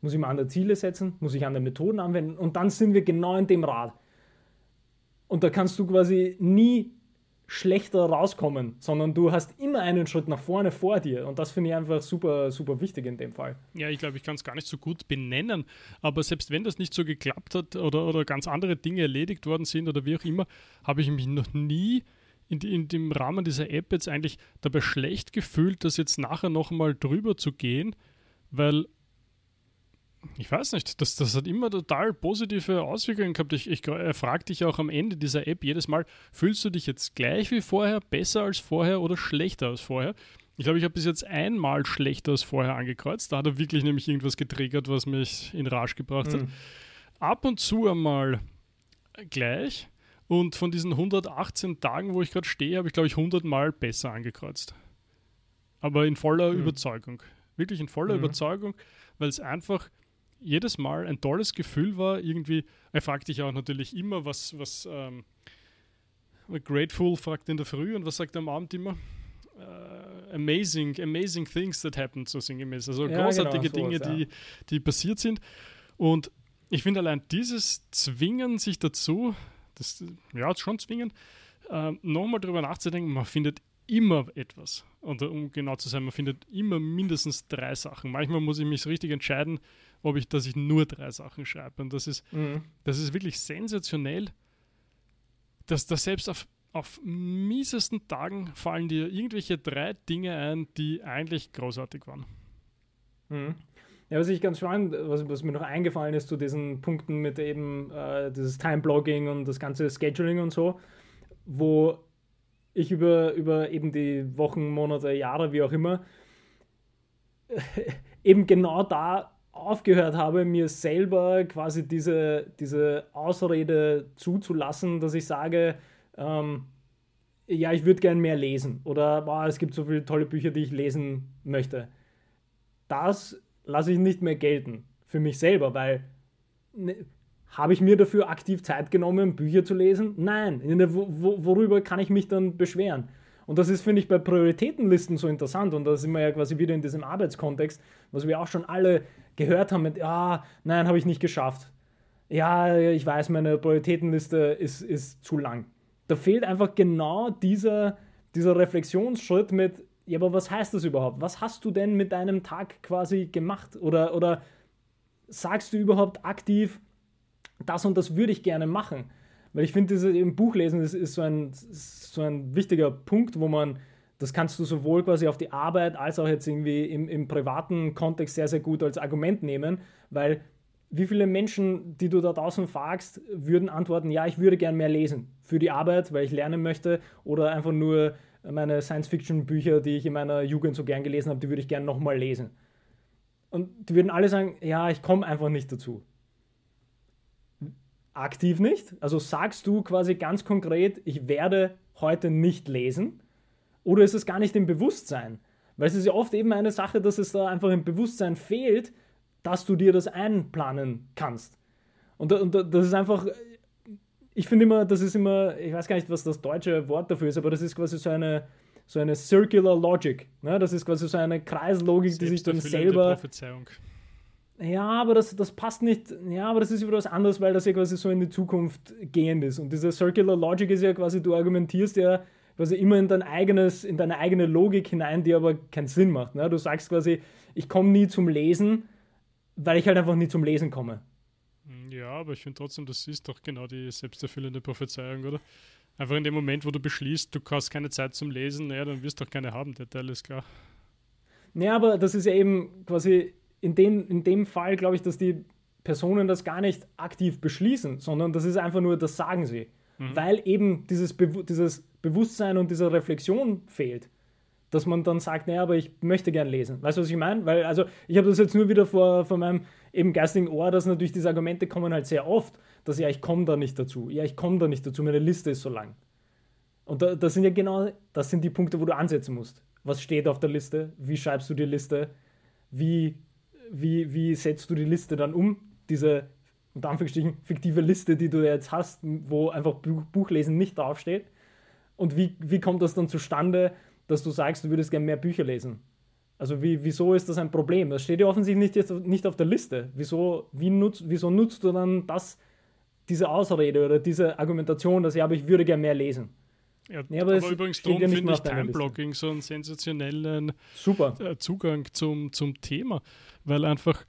Muss ich mir andere Ziele setzen? Muss ich andere Methoden anwenden? Und dann sind wir genau in dem Rad. Und da kannst du quasi nie schlechter rauskommen, sondern du hast immer einen Schritt nach vorne vor dir. Und das finde ich einfach super, super wichtig in dem Fall. Ja, ich glaube, ich kann es gar nicht so gut benennen, aber selbst wenn das nicht so geklappt hat oder, oder ganz andere Dinge erledigt worden sind oder wie auch immer, habe ich mich noch nie in, die, in dem Rahmen dieser App jetzt eigentlich dabei schlecht gefühlt, das jetzt nachher nochmal drüber zu gehen, weil ich weiß nicht, das, das hat immer total positive Auswirkungen gehabt. Ich, ich fragt dich auch am Ende dieser App jedes Mal, fühlst du dich jetzt gleich wie vorher, besser als vorher oder schlechter als vorher? Ich glaube, ich habe bis jetzt einmal schlechter als vorher angekreuzt. Da hat er wirklich nämlich irgendwas getriggert, was mich in Rage gebracht mhm. hat. ab und zu einmal gleich. Und von diesen 118 Tagen, wo ich gerade stehe, habe ich, glaube ich, 100 Mal besser angekreuzt. Aber in voller mhm. Überzeugung. Wirklich in voller mhm. Überzeugung, weil es einfach jedes Mal ein tolles Gefühl war. Irgendwie, er fragt dich auch natürlich immer, was, was ähm, Grateful fragt in der Früh und was sagt er am Abend immer? Uh, amazing, amazing things that happened, so sinngemäß. Also ja, großartige genau, Dinge, ja. die, die passiert sind. Und ich finde allein dieses Zwingen sich dazu, das, ja, schon zwingen, äh, nochmal drüber nachzudenken, man findet immer etwas. Und um genau zu sein, man findet immer mindestens drei Sachen. Manchmal muss ich mich so richtig entscheiden, ob ich, dass ich nur drei Sachen schreibe. Und das ist, mhm. das ist wirklich sensationell, dass da selbst auf, auf miesesten Tagen fallen dir irgendwelche drei Dinge ein, die eigentlich großartig waren. Mhm. Ja, was ich ganz spannend, was, was, mir noch eingefallen ist zu diesen Punkten mit eben äh, dieses Time-Blogging und das ganze Scheduling und so, wo ich über, über eben die Wochen, Monate, Jahre, wie auch immer, *laughs* eben genau da aufgehört habe, mir selber quasi diese, diese Ausrede zuzulassen, dass ich sage, ähm, ja, ich würde gern mehr lesen oder boah, es gibt so viele tolle Bücher, die ich lesen möchte. Das lasse ich nicht mehr gelten für mich selber, weil ne, habe ich mir dafür aktiv Zeit genommen, Bücher zu lesen? Nein. Wo, worüber kann ich mich dann beschweren? Und das ist, finde ich, bei Prioritätenlisten so interessant. Und da sind wir ja quasi wieder in diesem Arbeitskontext, was wir auch schon alle gehört haben mit, ja, nein, habe ich nicht geschafft. Ja, ich weiß, meine Prioritätenliste ist, ist zu lang. Da fehlt einfach genau dieser, dieser Reflexionsschritt mit, ja, aber was heißt das überhaupt? Was hast du denn mit deinem Tag quasi gemacht? Oder, oder sagst du überhaupt aktiv, das und das würde ich gerne machen? Weil ich finde, im Buchlesen ist, ist so, ein, so ein wichtiger Punkt, wo man, das kannst du sowohl quasi auf die Arbeit als auch jetzt irgendwie im, im privaten Kontext sehr, sehr gut als Argument nehmen, weil wie viele Menschen, die du da draußen fragst, würden antworten, ja, ich würde gerne mehr lesen für die Arbeit, weil ich lernen möchte oder einfach nur meine Science-Fiction-Bücher, die ich in meiner Jugend so gern gelesen habe, die würde ich gern nochmal lesen. Und die würden alle sagen, ja, ich komme einfach nicht dazu. Aktiv nicht? Also sagst du quasi ganz konkret, ich werde heute nicht lesen? Oder ist es gar nicht im Bewusstsein? Weil es ist ja oft eben eine Sache, dass es da einfach im Bewusstsein fehlt, dass du dir das einplanen kannst. Und, und das ist einfach ich finde immer, das ist immer, ich weiß gar nicht, was das deutsche Wort dafür ist, aber das ist quasi so eine, so eine Circular Logic. Ne? Das ist quasi so eine Kreislogik, die sich dann selber. Prophezeiung. Ja, aber das, das passt nicht. Ja, aber das ist wieder was anderes, weil das ja quasi so in die Zukunft gehend ist. Und diese Circular Logic ist ja quasi, du argumentierst ja quasi immer in dein eigenes, in deine eigene Logik hinein, die aber keinen Sinn macht. Ne? Du sagst quasi, ich komme nie zum Lesen, weil ich halt einfach nie zum Lesen komme. Ja, aber ich finde trotzdem, das ist doch genau die selbsterfüllende Prophezeiung, oder? Einfach in dem Moment, wo du beschließt, du hast keine Zeit zum Lesen, naja, dann wirst du doch keine haben, der Teil ist klar. Ja, aber das ist ja eben quasi in dem, in dem Fall, glaube ich, dass die Personen das gar nicht aktiv beschließen, sondern das ist einfach nur, das sagen sie. Mhm. Weil eben dieses, dieses Bewusstsein und diese Reflexion fehlt dass man dann sagt, naja, aber ich möchte gern lesen. Weißt du, was ich meine? Weil, also, ich habe das jetzt nur wieder vor, vor meinem eben geistigen Ohr, dass natürlich diese Argumente kommen halt sehr oft, dass ja, ich komme da nicht dazu. Ja, ich komme da nicht dazu, meine Liste ist so lang. Und da, das sind ja genau, das sind die Punkte, wo du ansetzen musst. Was steht auf der Liste? Wie schreibst du die Liste? Wie, wie, wie setzt du die Liste dann um? Diese, unter Anführungsstrichen, fiktive Liste, die du jetzt hast, wo einfach Buchlesen nicht draufsteht. Und wie, wie kommt das dann zustande, dass du sagst, du würdest gerne mehr Bücher lesen. Also wie, wieso ist das ein Problem? Das steht ja offensichtlich nicht, nicht auf der Liste. Wieso, wie nutz, wieso nutzt du dann das, diese Ausrede oder diese Argumentation, dass ja, aber ich würde gerne mehr lesen? Ja, nee, aber, aber übrigens darum ja finde ich Timeblocking so einen sensationellen Super. Äh, Zugang zum, zum Thema, weil einfach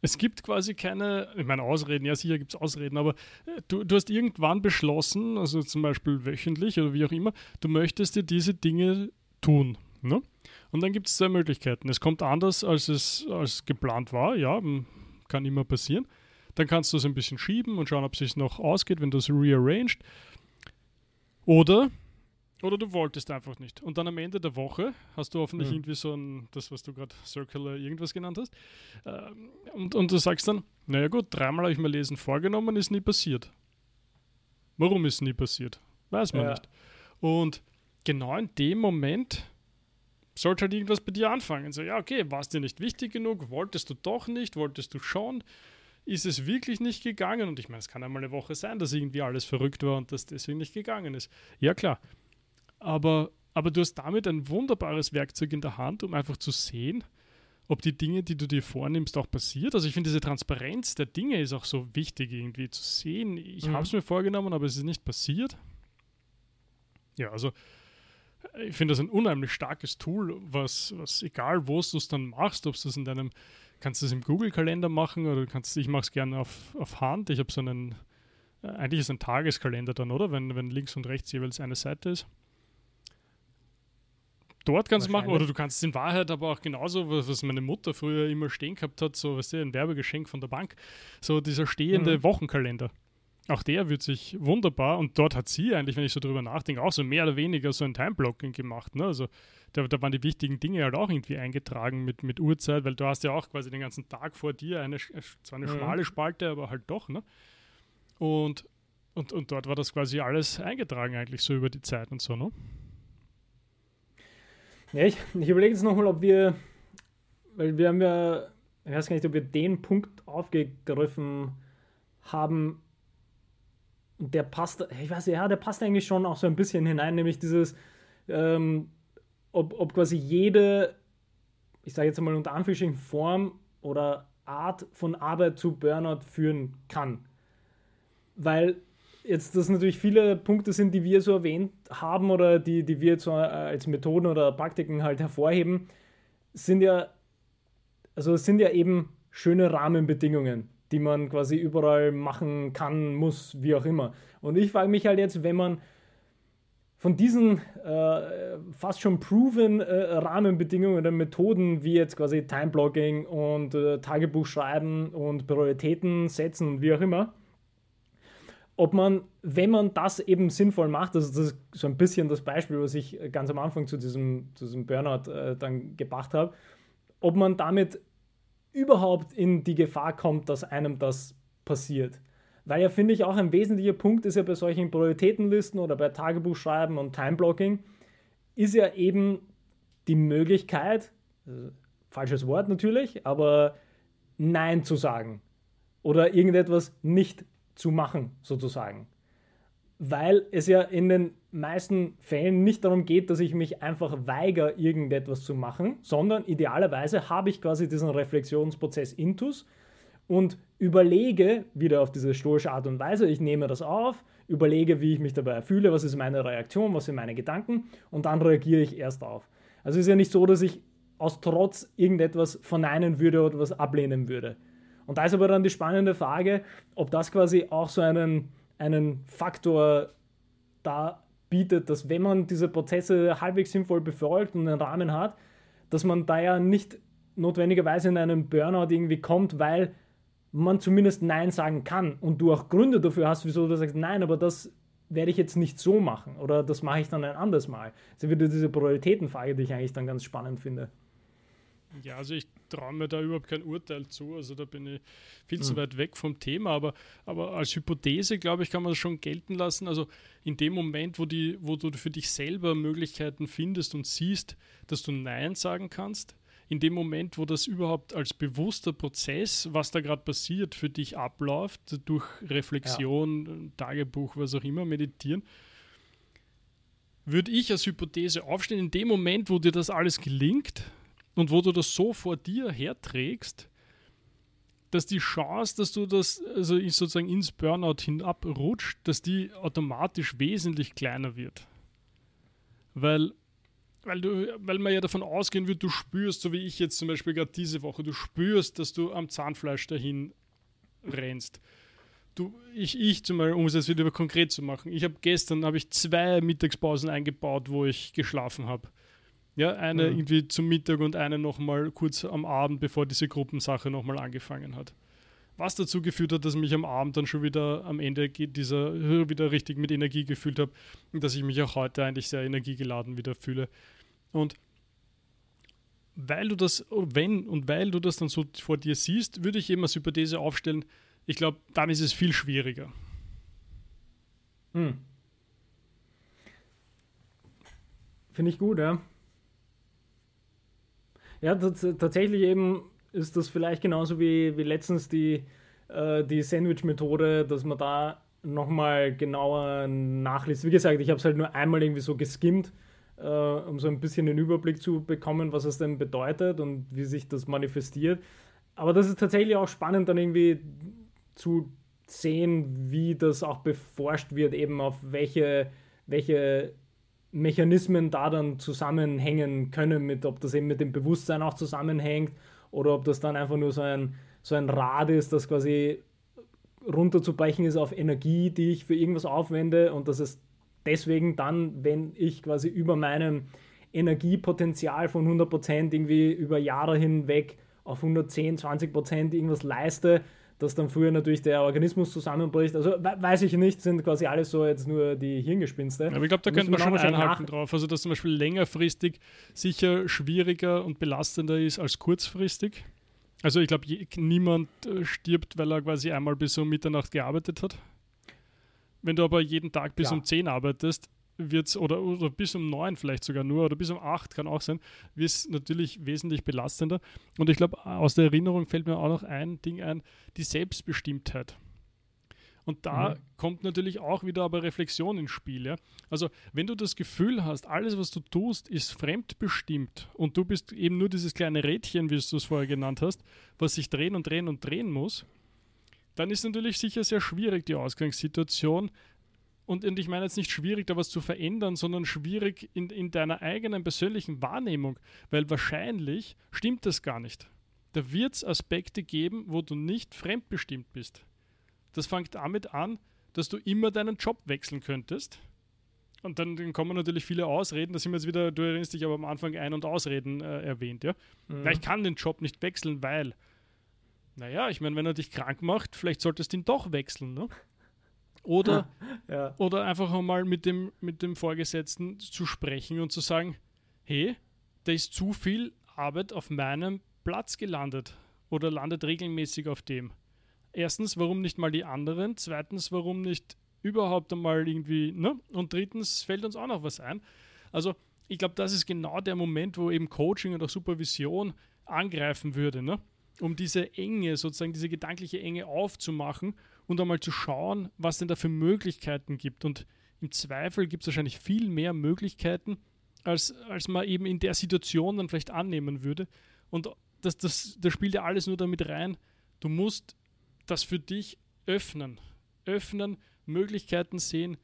es gibt quasi keine, ich meine Ausreden, ja sicher gibt es Ausreden, aber äh, du, du hast irgendwann beschlossen, also zum Beispiel wöchentlich oder wie auch immer, du möchtest dir diese Dinge tun. Ne? Und dann gibt es zwei Möglichkeiten. Es kommt anders, als es als geplant war, ja, kann immer passieren. Dann kannst du es ein bisschen schieben und schauen, ob es sich noch ausgeht, wenn du es rearranged. Oder Oder du wolltest einfach nicht. Und dann am Ende der Woche hast du hoffentlich mhm. irgendwie so ein, das, was du gerade Circular irgendwas genannt hast. Ähm, und, und du sagst dann, naja gut, dreimal habe ich mir Lesen vorgenommen, ist nie passiert. Warum ist nie passiert? Weiß man ja. nicht. Und genau in dem Moment sollte halt irgendwas bei dir anfangen. So, ja, okay, war es dir nicht wichtig genug? Wolltest du doch nicht? Wolltest du schon? Ist es wirklich nicht gegangen? Und ich meine, es kann einmal eine Woche sein, dass irgendwie alles verrückt war und dass deswegen nicht gegangen ist. Ja, klar. Aber, aber du hast damit ein wunderbares Werkzeug in der Hand, um einfach zu sehen, ob die Dinge, die du dir vornimmst, auch passiert. Also ich finde, diese Transparenz der Dinge ist auch so wichtig, irgendwie zu sehen. Ich mhm. habe es mir vorgenommen, aber es ist nicht passiert. Ja, also ich finde das ein unheimlich starkes Tool, was, was egal wo du es dann machst, ob du es in deinem, kannst du es im Google-Kalender machen oder kannst ich mache es gerne auf, auf Hand. Ich habe so einen, äh, eigentlich ist es ein Tageskalender dann, oder? Wenn, wenn links und rechts jeweils eine Seite ist dort kannst du machen, oder du kannst es in Wahrheit aber auch genauso, was meine Mutter früher immer stehen gehabt hat, so was ein Werbegeschenk von der Bank, so dieser stehende mhm. Wochenkalender. Auch der wird sich wunderbar und dort hat sie eigentlich, wenn ich so drüber nachdenke, auch so mehr oder weniger so ein Timeblocking gemacht. Ne? Also da, da, waren die wichtigen Dinge halt auch irgendwie eingetragen mit, mit Uhrzeit, weil du hast ja auch quasi den ganzen Tag vor dir eine, zwar eine mhm. schmale Spalte, aber halt doch. Ne? Und, und, und dort war das quasi alles eingetragen eigentlich so über die Zeit und so. Ne? Ja, ich, ich überlege jetzt nochmal, ob wir, weil wir haben ja, ich weiß gar nicht, ob wir den Punkt aufgegriffen haben, der passt, ich weiß ja, der passt eigentlich schon auch so ein bisschen hinein, nämlich dieses, ähm, ob, ob quasi jede, ich sage jetzt mal unter Anführungsstrichen, Form oder Art von Arbeit zu Burnout führen kann. Weil jetzt das natürlich viele Punkte sind, die wir so erwähnt haben oder die, die wir so als Methoden oder Praktiken halt hervorheben, sind ja, also sind ja eben schöne Rahmenbedingungen, die man quasi überall machen kann, muss, wie auch immer. Und ich frage mich halt jetzt, wenn man von diesen äh, fast schon proven äh, Rahmenbedingungen oder Methoden wie jetzt quasi Timeblocking und äh, Tagebuch schreiben und Prioritäten setzen und wie auch immer, ob man, wenn man das eben sinnvoll macht, also das ist so ein bisschen das Beispiel, was ich ganz am Anfang zu diesem, zu diesem Burnout äh, dann gebracht habe, ob man damit überhaupt in die Gefahr kommt, dass einem das passiert. Weil ja, finde ich, auch ein wesentlicher Punkt ist ja bei solchen Prioritätenlisten oder bei Tagebuchschreiben und Timeblocking, ist ja eben die Möglichkeit, äh, falsches Wort natürlich, aber Nein zu sagen oder irgendetwas nicht zu machen, sozusagen. Weil es ja in den meisten Fällen nicht darum geht, dass ich mich einfach weigere, irgendetwas zu machen, sondern idealerweise habe ich quasi diesen Reflexionsprozess intus und überlege wieder auf diese stoische Art und Weise, ich nehme das auf, überlege, wie ich mich dabei fühle, was ist meine Reaktion, was sind meine Gedanken und dann reagiere ich erst auf. Also es ist ja nicht so, dass ich aus Trotz irgendetwas verneinen würde oder was ablehnen würde. Und da ist aber dann die spannende Frage, ob das quasi auch so einen, einen Faktor da bietet, dass wenn man diese Prozesse halbwegs sinnvoll befolgt und einen Rahmen hat, dass man da ja nicht notwendigerweise in einen Burnout irgendwie kommt, weil man zumindest Nein sagen kann und du auch Gründe dafür hast, wieso du sagst, nein, aber das werde ich jetzt nicht so machen oder das mache ich dann ein anderes Mal. Das ist wieder diese Prioritätenfrage, die ich eigentlich dann ganz spannend finde. Ja, also ich traue mir da überhaupt kein Urteil zu. Also da bin ich viel mhm. zu weit weg vom Thema. Aber, aber als Hypothese, glaube ich, kann man das schon gelten lassen. Also in dem Moment, wo, die, wo du für dich selber Möglichkeiten findest und siehst, dass du Nein sagen kannst, in dem Moment, wo das überhaupt als bewusster Prozess, was da gerade passiert, für dich abläuft, durch Reflexion, ja. Tagebuch, was auch immer, meditieren, würde ich als Hypothese aufstehen, in dem Moment, wo dir das alles gelingt, und wo du das so vor dir herträgst, dass die Chance, dass du das also sozusagen ins Burnout hinabrutscht, dass die automatisch wesentlich kleiner wird. Weil, weil, du, weil man ja davon ausgehen wird, du spürst, so wie ich jetzt zum Beispiel gerade diese Woche, du spürst, dass du am Zahnfleisch dahin rennst. Du, ich, ich zum Beispiel, um es jetzt wieder konkret zu machen, ich habe gestern habe ich zwei Mittagspausen eingebaut, wo ich geschlafen habe. Ja, eine mhm. irgendwie zum Mittag und eine nochmal kurz am Abend, bevor diese Gruppensache nochmal angefangen hat. was dazu geführt hat, dass ich mich am Abend dann schon wieder am Ende dieser wieder richtig mit Energie gefühlt habe und dass ich mich auch heute eigentlich sehr energiegeladen wieder fühle. Und weil du das, wenn und weil du das dann so vor dir siehst, würde ich eben als Hypothese aufstellen, ich glaube, dann ist es viel schwieriger. Hm. Finde ich gut, ja. Ja, tatsächlich eben ist das vielleicht genauso wie, wie letztens die, äh, die Sandwich-Methode, dass man da nochmal genauer nachliest. Wie gesagt, ich habe es halt nur einmal irgendwie so geskimmt, äh, um so ein bisschen den Überblick zu bekommen, was es denn bedeutet und wie sich das manifestiert. Aber das ist tatsächlich auch spannend, dann irgendwie zu sehen, wie das auch beforscht wird, eben auf welche, welche Mechanismen da dann zusammenhängen können, mit ob das eben mit dem Bewusstsein auch zusammenhängt oder ob das dann einfach nur so ein, so ein Rad ist, das quasi runterzubrechen ist auf Energie, die ich für irgendwas aufwende und dass es deswegen dann, wenn ich quasi über meinem Energiepotenzial von 100% irgendwie über Jahre hinweg auf 110, 20% irgendwas leiste, dass dann früher natürlich der Organismus zusammenbricht. Also weiß ich nicht, sind quasi alles so jetzt nur die Hirngespinste. Aber ich glaube, da könnte man schon einhalten drauf. Also dass zum Beispiel längerfristig sicher schwieriger und belastender ist als kurzfristig. Also ich glaube, niemand äh, stirbt, weil er quasi einmal bis um Mitternacht gearbeitet hat. Wenn du aber jeden Tag bis ja. um 10 arbeitest, wird es, oder, oder bis um 9 vielleicht sogar nur, oder bis um 8 kann auch sein, wird es natürlich wesentlich belastender. Und ich glaube, aus der Erinnerung fällt mir auch noch ein Ding ein, die Selbstbestimmtheit. Und da mhm. kommt natürlich auch wieder aber Reflexion ins Spiel. Ja? Also, wenn du das Gefühl hast, alles, was du tust, ist fremdbestimmt und du bist eben nur dieses kleine Rädchen, wie du es vorher genannt hast, was sich drehen und drehen und drehen muss, dann ist natürlich sicher sehr schwierig die Ausgangssituation, und, und ich meine jetzt nicht schwierig, da was zu verändern, sondern schwierig in, in deiner eigenen persönlichen Wahrnehmung, weil wahrscheinlich stimmt das gar nicht. Da wird es Aspekte geben, wo du nicht fremdbestimmt bist. Das fängt damit an, dass du immer deinen Job wechseln könntest. Und dann, dann kommen natürlich viele Ausreden, da sind wir jetzt wieder, du erinnerst dich aber am Anfang Ein- und Ausreden äh, erwähnt, ja. Mhm. Na, ich kann den Job nicht wechseln, weil, naja, ich meine, wenn er dich krank macht, vielleicht solltest du ihn doch wechseln, ne? Oder, *laughs* ja. oder einfach einmal mit dem, mit dem Vorgesetzten zu sprechen und zu sagen, hey, da ist zu viel Arbeit auf meinem Platz gelandet oder landet regelmäßig auf dem. Erstens, warum nicht mal die anderen? Zweitens, warum nicht überhaupt einmal irgendwie, ne? Und drittens fällt uns auch noch was ein. Also, ich glaube, das ist genau der Moment, wo eben Coaching und auch Supervision angreifen würde, ne? Um diese Enge, sozusagen diese gedankliche Enge aufzumachen und einmal zu schauen, was denn da für Möglichkeiten gibt. Und im Zweifel gibt es wahrscheinlich viel mehr Möglichkeiten, als, als man eben in der Situation dann vielleicht annehmen würde. Und das, das, das spielt ja alles nur damit rein, du musst das für dich öffnen. Öffnen, Möglichkeiten sehen.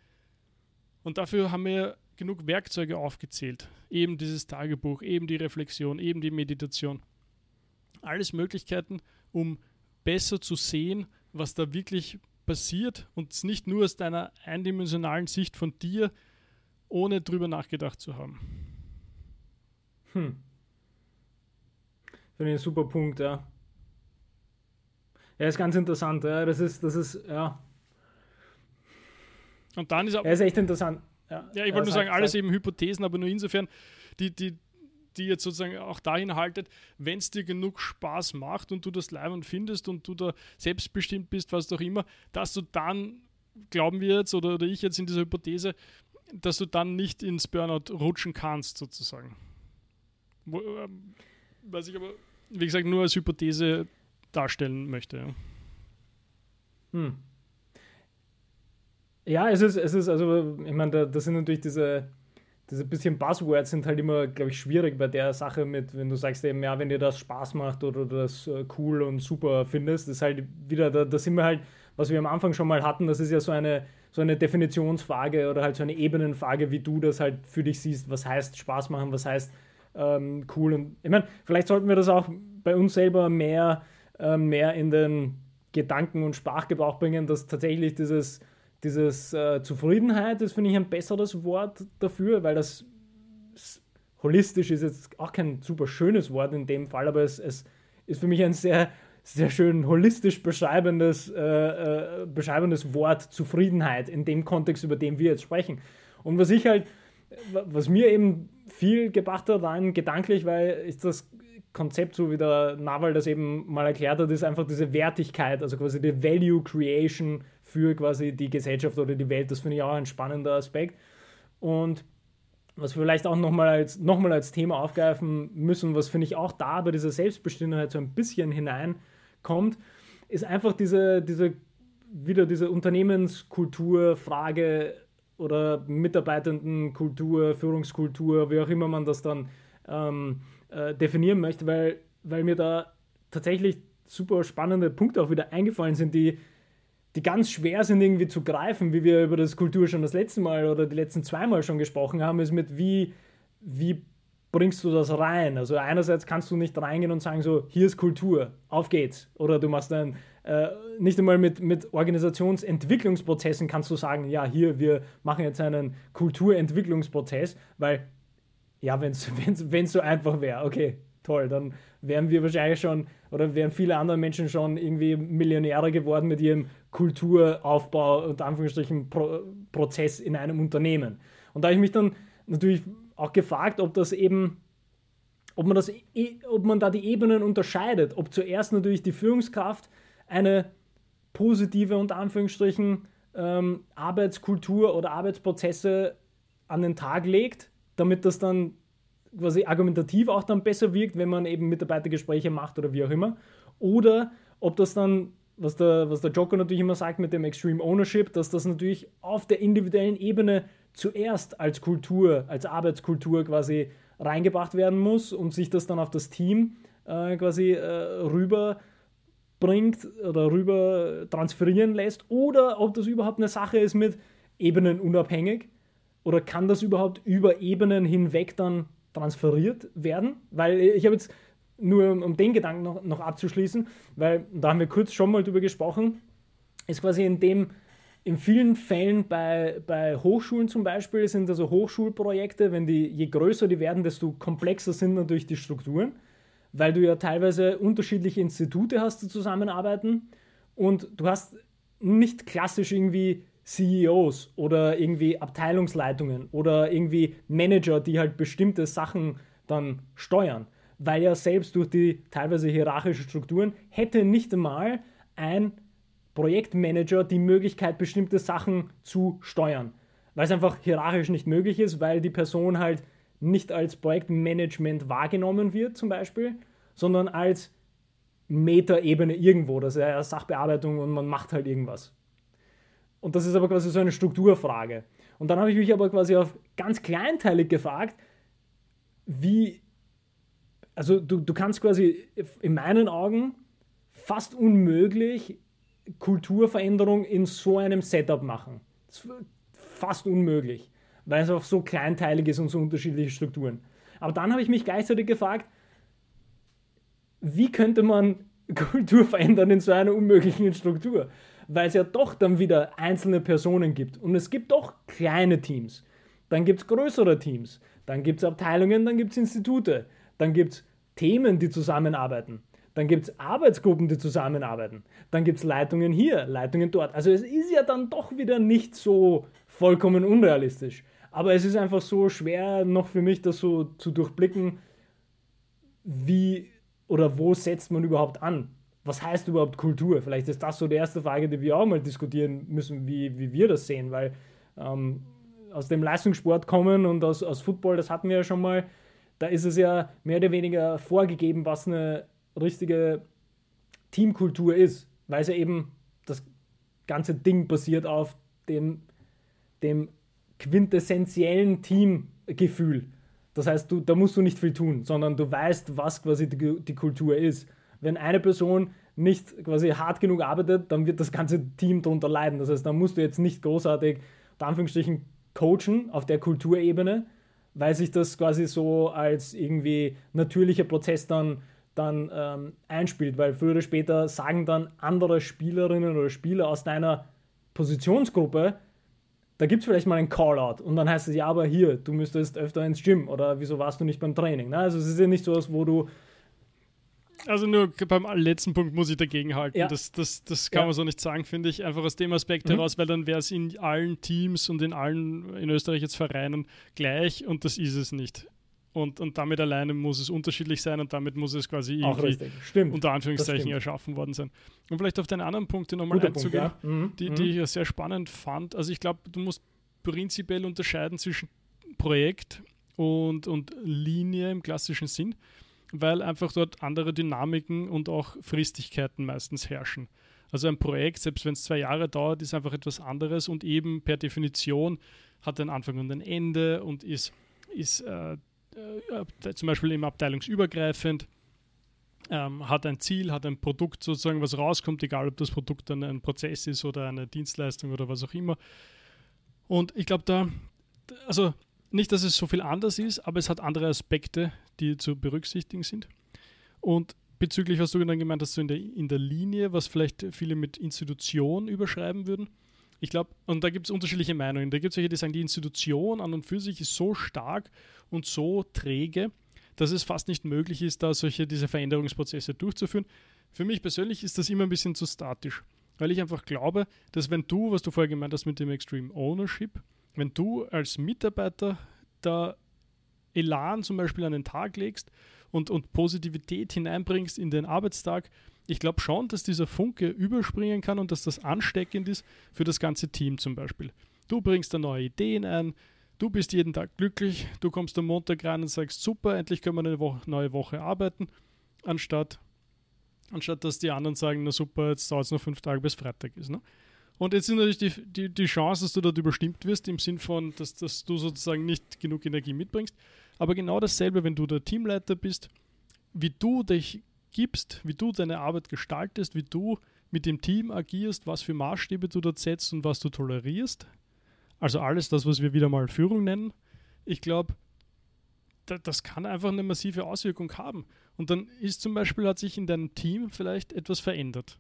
Und dafür haben wir genug Werkzeuge aufgezählt. Eben dieses Tagebuch, eben die Reflexion, eben die Meditation. Alles Möglichkeiten, um besser zu sehen, was da wirklich passiert und es nicht nur aus deiner eindimensionalen Sicht von dir, ohne drüber nachgedacht zu haben. Hm. Finde ich ein super Punkt, ja. Ja, ist ganz interessant, ja. Das ist, das ist, ja. Und dann ist auch. Ja, ist echt interessant. Ja, ja ich wollte nur sagen, alles eben Hypothesen, aber nur insofern, die, die, die jetzt sozusagen auch dahin haltet, wenn es dir genug Spaß macht und du das leibend findest und du da selbstbestimmt bist, was auch immer, dass du dann, glauben wir jetzt oder, oder ich jetzt in dieser Hypothese, dass du dann nicht ins Burnout rutschen kannst, sozusagen. Ähm, was ich aber, wie gesagt, nur als Hypothese darstellen möchte. Ja. Hm. Ja, es ist, es ist, also, ich meine, da, das sind natürlich diese diese bisschen Buzzwords sind halt immer, glaube ich, schwierig bei der Sache mit, wenn du sagst eben, ja, wenn dir das Spaß macht oder du das äh, cool und super findest, ist halt wieder, da, da sind wir halt, was wir am Anfang schon mal hatten, das ist ja so eine, so eine Definitionsfrage oder halt so eine Ebenenfrage, wie du das halt für dich siehst, was heißt Spaß machen, was heißt ähm, cool und ich meine, vielleicht sollten wir das auch bei uns selber mehr, äh, mehr in den Gedanken- und Sprachgebrauch bringen, dass tatsächlich dieses dieses äh, Zufriedenheit, das finde ich ein besseres Wort dafür, weil das holistisch ist jetzt auch kein super schönes Wort in dem Fall, aber es, es ist für mich ein sehr, sehr schön holistisch beschreibendes, äh, äh, beschreibendes Wort Zufriedenheit in dem Kontext, über den wir jetzt sprechen. Und was ich halt, was mir eben viel gebracht hat, rein gedanklich, weil ist das Konzept, so wie der Nawal das eben mal erklärt hat, ist einfach diese Wertigkeit, also quasi die Value Creation für quasi die Gesellschaft oder die Welt. Das finde ich auch ein spannender Aspekt. Und was wir vielleicht auch nochmal als, noch als Thema aufgreifen müssen, was finde ich auch da bei dieser Selbstbestimmtheit so ein bisschen hineinkommt, ist einfach diese, diese wieder diese Unternehmenskulturfrage oder Mitarbeitendenkultur, Führungskultur, wie auch immer man das dann ähm, äh, definieren möchte, weil, weil mir da tatsächlich super spannende Punkte auch wieder eingefallen sind, die die ganz schwer sind irgendwie zu greifen, wie wir über das Kultur schon das letzte Mal oder die letzten zweimal schon gesprochen haben, ist mit wie, wie bringst du das rein? Also einerseits kannst du nicht reingehen und sagen so, hier ist Kultur, auf geht's. Oder du machst dann äh, nicht einmal mit, mit Organisationsentwicklungsprozessen kannst du sagen, ja, hier, wir machen jetzt einen Kulturentwicklungsprozess, weil ja, wenn es *laughs* so einfach wäre, okay, toll, dann wären wir wahrscheinlich schon oder wären viele andere Menschen schon irgendwie Millionäre geworden mit ihrem Kulturaufbau und Anführungsstrichen Pro Prozess in einem Unternehmen. Und da habe ich mich dann natürlich auch gefragt, ob das eben, ob man das, ob man da die Ebenen unterscheidet, ob zuerst natürlich die Führungskraft eine positive und Anführungsstrichen ähm, Arbeitskultur oder Arbeitsprozesse an den Tag legt, damit das dann quasi argumentativ auch dann besser wirkt, wenn man eben Mitarbeitergespräche macht oder wie auch immer. Oder ob das dann, was der, was der Joker natürlich immer sagt mit dem Extreme Ownership, dass das natürlich auf der individuellen Ebene zuerst als Kultur, als Arbeitskultur quasi reingebracht werden muss und sich das dann auf das Team äh, quasi äh, rüber oder rüber transferieren lässt oder ob das überhaupt eine Sache ist mit Ebenen unabhängig oder kann das überhaupt über Ebenen hinweg dann transferiert werden, weil ich habe jetzt nur um den Gedanken noch, noch abzuschließen, weil da haben wir kurz schon mal drüber gesprochen, ist quasi in dem, in vielen Fällen bei, bei Hochschulen zum Beispiel sind also Hochschulprojekte, wenn die, je größer die werden, desto komplexer sind natürlich die Strukturen, weil du ja teilweise unterschiedliche Institute hast, die zusammenarbeiten. Und du hast nicht klassisch irgendwie CEOs oder irgendwie Abteilungsleitungen oder irgendwie Manager, die halt bestimmte Sachen dann steuern. Weil ja selbst durch die teilweise hierarchischen Strukturen hätte nicht einmal ein Projektmanager die Möglichkeit, bestimmte Sachen zu steuern. Weil es einfach hierarchisch nicht möglich ist, weil die Person halt nicht als Projektmanagement wahrgenommen wird, zum Beispiel, sondern als Metaebene irgendwo. Das ist ja Sachbearbeitung und man macht halt irgendwas. Und das ist aber quasi so eine Strukturfrage. Und dann habe ich mich aber quasi auf ganz kleinteilig gefragt, wie, also du, du kannst quasi in meinen Augen fast unmöglich Kulturveränderung in so einem Setup machen. Fast unmöglich, weil es auch so kleinteilig ist und so unterschiedliche Strukturen. Aber dann habe ich mich gleichzeitig gefragt, wie könnte man *laughs* Kultur verändern in so einer unmöglichen Struktur? Weil es ja doch dann wieder einzelne Personen gibt. Und es gibt doch kleine Teams. Dann gibt es größere Teams. Dann gibt es Abteilungen, dann gibt es Institute. Dann gibt es Themen, die zusammenarbeiten. Dann gibt es Arbeitsgruppen, die zusammenarbeiten. Dann gibt es Leitungen hier, Leitungen dort. Also es ist ja dann doch wieder nicht so vollkommen unrealistisch. Aber es ist einfach so schwer noch für mich, das so zu durchblicken, wie oder wo setzt man überhaupt an was heißt überhaupt Kultur? Vielleicht ist das so die erste Frage, die wir auch mal diskutieren müssen, wie, wie wir das sehen, weil ähm, aus dem Leistungssport kommen und aus, aus Football, das hatten wir ja schon mal, da ist es ja mehr oder weniger vorgegeben, was eine richtige Teamkultur ist, weil es ja eben das ganze Ding basiert auf dem, dem quintessentiellen Teamgefühl. Das heißt, du, da musst du nicht viel tun, sondern du weißt, was quasi die, die Kultur ist wenn eine Person nicht quasi hart genug arbeitet, dann wird das ganze Team darunter leiden. Das heißt, da musst du jetzt nicht großartig, unter Anführungsstrichen, coachen auf der Kulturebene, weil sich das quasi so als irgendwie natürlicher Prozess dann, dann ähm, einspielt, weil früher oder später sagen dann andere Spielerinnen oder Spieler aus deiner Positionsgruppe, da gibt es vielleicht mal einen Callout und dann heißt es, ja, aber hier, du müsstest öfter ins Gym oder wieso warst du nicht beim Training? Ne? Also es ist ja nicht so, als wo du Also nur beim letzten Punkt muss ich dagegen halten. Ja. Das, das, das kann ja. man so nicht sagen, finde ich. Einfach aus dem Aspekt mhm. heraus, weil dann wäre es in allen Teams und in allen, in Österreich jetzt Vereinen gleich und das ist es nicht. Und, und damit alleine muss es unterschiedlich sein und damit muss es quasi unter Anführungszeichen erschaffen worden sein. Und vielleicht auf deine anderen Punkte nochmal Guter einzugehen, Punkt, ja. mhm. die, die mhm. ich sehr spannend fand. Also ich glaube, du musst prinzipiell unterscheiden zwischen Projekt und, und Linie im klassischen Sinn weil einfach dort andere Dynamiken und auch Fristigkeiten meistens herrschen. Also ein Projekt, selbst wenn es zwei Jahre dauert, ist einfach etwas anderes und eben per Definition hat ein Anfang und ein Ende und ist, ist äh, äh, zum Beispiel eben abteilungsübergreifend, ähm, hat ein Ziel, hat ein Produkt sozusagen, was rauskommt, egal ob das Produkt dann ein Prozess ist oder eine Dienstleistung oder was auch immer. Und ich glaube, da, also nicht, dass es so viel anders ist, aber es hat andere Aspekte, die zu berücksichtigen sind. Und bezüglich, was du dann gemeint hast, so in der, in der Linie, was vielleicht viele mit Institution überschreiben würden. Ich glaube, und da gibt es unterschiedliche Meinungen. Da gibt es welche, die sagen, die Institution an und für sich ist so stark und so träge, dass es fast nicht möglich ist, da solche diese Veränderungsprozesse durchzuführen. Für mich persönlich ist das immer ein bisschen zu statisch, weil ich einfach glaube, dass wenn du, was du vorher gemeint hast mit dem Extreme Ownership, wenn du als Mitarbeiter da Elan zum Beispiel an den Tag legst und, und Positivität hineinbringst in den Arbeitstag, ich glaube schon, dass dieser Funke überspringen kann und dass das ansteckend ist für das ganze Team zum Beispiel. Du bringst da neue Ideen ein, du bist jeden Tag glücklich, du kommst am Montag rein und sagst, super, endlich können wir eine Woche, neue Woche arbeiten, anstatt, anstatt dass die anderen sagen, na super, jetzt dauert es noch fünf Tage bis Freitag ist. Ne? Und jetzt sind natürlich die, die, die Chance, dass du dort überstimmt wirst, im Sinn von, dass, dass du sozusagen nicht genug Energie mitbringst. Aber genau dasselbe, wenn du der Teamleiter bist, wie du dich gibst, wie du deine Arbeit gestaltest, wie du mit dem Team agierst, was für Maßstäbe du dort setzt und was du tolerierst. Also alles das, was wir wieder mal Führung nennen. Ich glaube, das kann einfach eine massive Auswirkung haben. Und dann ist zum Beispiel, hat sich in deinem Team vielleicht etwas verändert.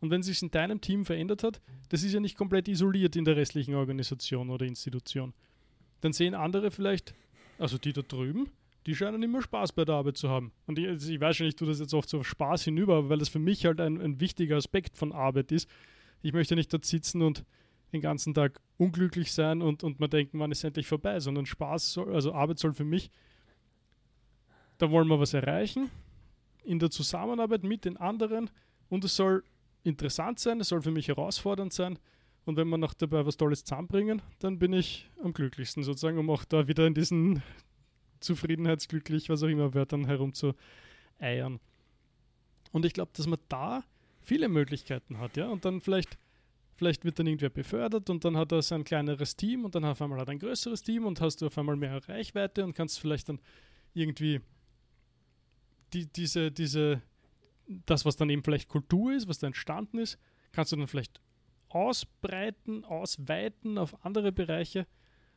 Und wenn sich in deinem Team verändert hat, das ist ja nicht komplett isoliert in der restlichen Organisation oder Institution. Dann sehen andere vielleicht, also die da drüben, die scheinen immer Spaß bei der Arbeit zu haben. Und ich, also ich weiß schon, ich tue das jetzt oft so auf Spaß hinüber, weil das für mich halt ein, ein wichtiger Aspekt von Arbeit ist. Ich möchte nicht dort sitzen und den ganzen Tag unglücklich sein und, und man denkt, man ist endlich vorbei, sondern Spaß soll, also Arbeit soll für mich, da wollen wir was erreichen in der Zusammenarbeit mit den anderen und es soll interessant sein, es soll für mich herausfordernd sein. Und wenn wir noch dabei was Tolles zusammenbringen, dann bin ich am glücklichsten sozusagen, um auch da wieder in diesen Zufriedenheitsglücklich, was auch immer, Wörtern herumzueiern. Und ich glaube, dass man da viele Möglichkeiten hat, ja. Und dann vielleicht, vielleicht wird dann irgendwer befördert und dann hat er sein kleineres Team und dann auf einmal hat er ein größeres Team und hast du auf einmal mehr Reichweite und kannst vielleicht dann irgendwie die, diese, diese das, was dann eben vielleicht Kultur ist, was da entstanden ist, kannst du dann vielleicht ausbreiten, ausweiten auf andere Bereiche.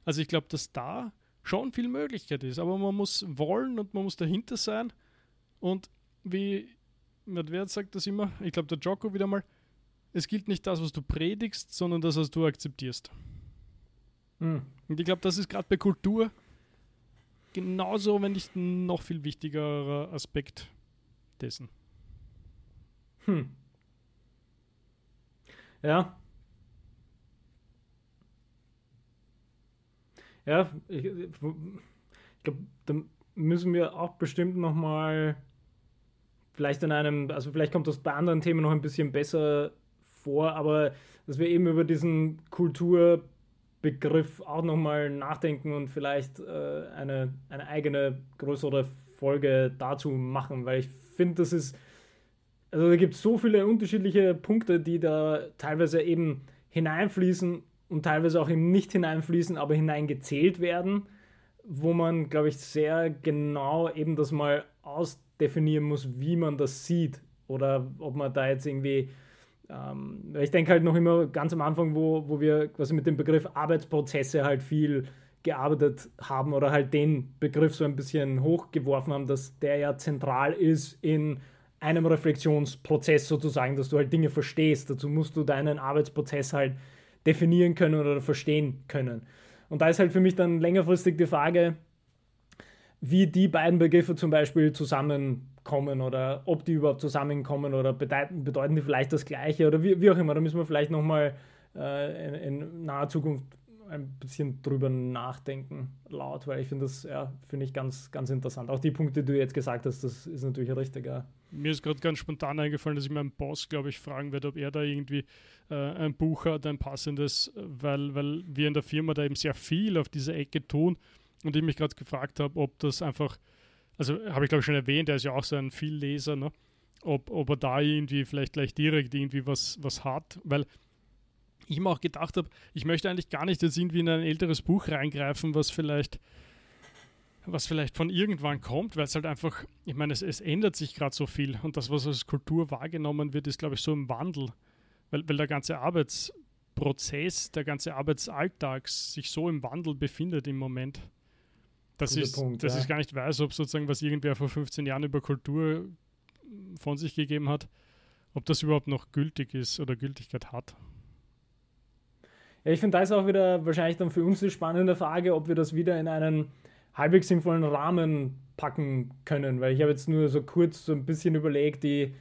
Also ich glaube, dass da schon viel Möglichkeit ist, aber man muss wollen und man muss dahinter sein. Und wie Medved sagt das immer, ich glaube der Jocko wieder mal, es gilt nicht das, was du predigst, sondern das, was du akzeptierst. Mhm. Und ich glaube, das ist gerade bei Kultur genauso, wenn nicht noch viel wichtigerer Aspekt dessen. Hm. Ja. Ja, ich, ich glaube, da müssen wir auch bestimmt nochmal vielleicht in einem, also vielleicht kommt das bei anderen Themen noch ein bisschen besser vor, aber dass wir eben über diesen Kulturbegriff auch nochmal nachdenken und vielleicht äh, eine, eine eigene größere Folge dazu machen, weil ich finde, das ist also da gibt es so viele unterschiedliche Punkte, die da teilweise eben hineinfließen und teilweise auch eben nicht hineinfließen, aber hineingezählt werden, wo man, glaube ich, sehr genau eben das mal ausdefinieren muss, wie man das sieht oder ob man da jetzt irgendwie ähm, ich denke halt noch immer ganz am Anfang, wo, wo wir quasi mit dem Begriff Arbeitsprozesse halt viel gearbeitet haben oder halt den Begriff so ein bisschen hochgeworfen haben, dass der ja zentral ist in einem Reflexionsprozess sozusagen, dass du halt Dinge verstehst. Dazu musst du deinen Arbeitsprozess halt definieren können oder verstehen können. Und da ist halt für mich dann längerfristig die Frage, wie die beiden Begriffe zum Beispiel zusammenkommen kommen oder ob die überhaupt zusammenkommen oder bedeuten, die vielleicht das Gleiche oder wie, wie auch immer. Da müssen wir vielleicht nochmal äh, in, in naher Zukunft ein bisschen drüber nachdenken, laut, weil ich finde das, ja, finde ich ganz, ganz interessant. Auch die Punkte, die du jetzt gesagt hast, das ist natürlich richtig, ja. Mir ist gerade ganz spontan eingefallen, dass ich meinen Boss, glaube ich, fragen werde, ob er da irgendwie ein Buch hat, ein passendes, weil, weil wir in der Firma da eben sehr viel auf dieser Ecke tun. Und ich mich gerade gefragt habe, ob das einfach, also habe ich glaube ich schon erwähnt, er ist ja auch so ein Vielleser, ne? ob, ob er da irgendwie vielleicht gleich direkt irgendwie was, was hat, weil ich mir auch gedacht habe, ich möchte eigentlich gar nicht jetzt irgendwie in ein älteres Buch reingreifen, was vielleicht was vielleicht von irgendwann kommt, weil es halt einfach, ich meine, es, es ändert sich gerade so viel. Und das, was als Kultur wahrgenommen wird, ist, glaube ich, so im Wandel, weil, weil der ganze Arbeitsprozess, der ganze Arbeitsalltag sich so im Wandel befindet im Moment, dass, ich, Punkt, dass ja. ich gar nicht weiß, ob sozusagen, was irgendwer vor 15 Jahren über Kultur von sich gegeben hat, ob das überhaupt noch gültig ist oder Gültigkeit hat. Ja, ich finde, da ist auch wieder wahrscheinlich dann für uns die spannende Frage, ob wir das wieder in einen halbwegs sinnvollen Rahmen packen können, weil ich habe jetzt nur so kurz so ein bisschen überlegt, die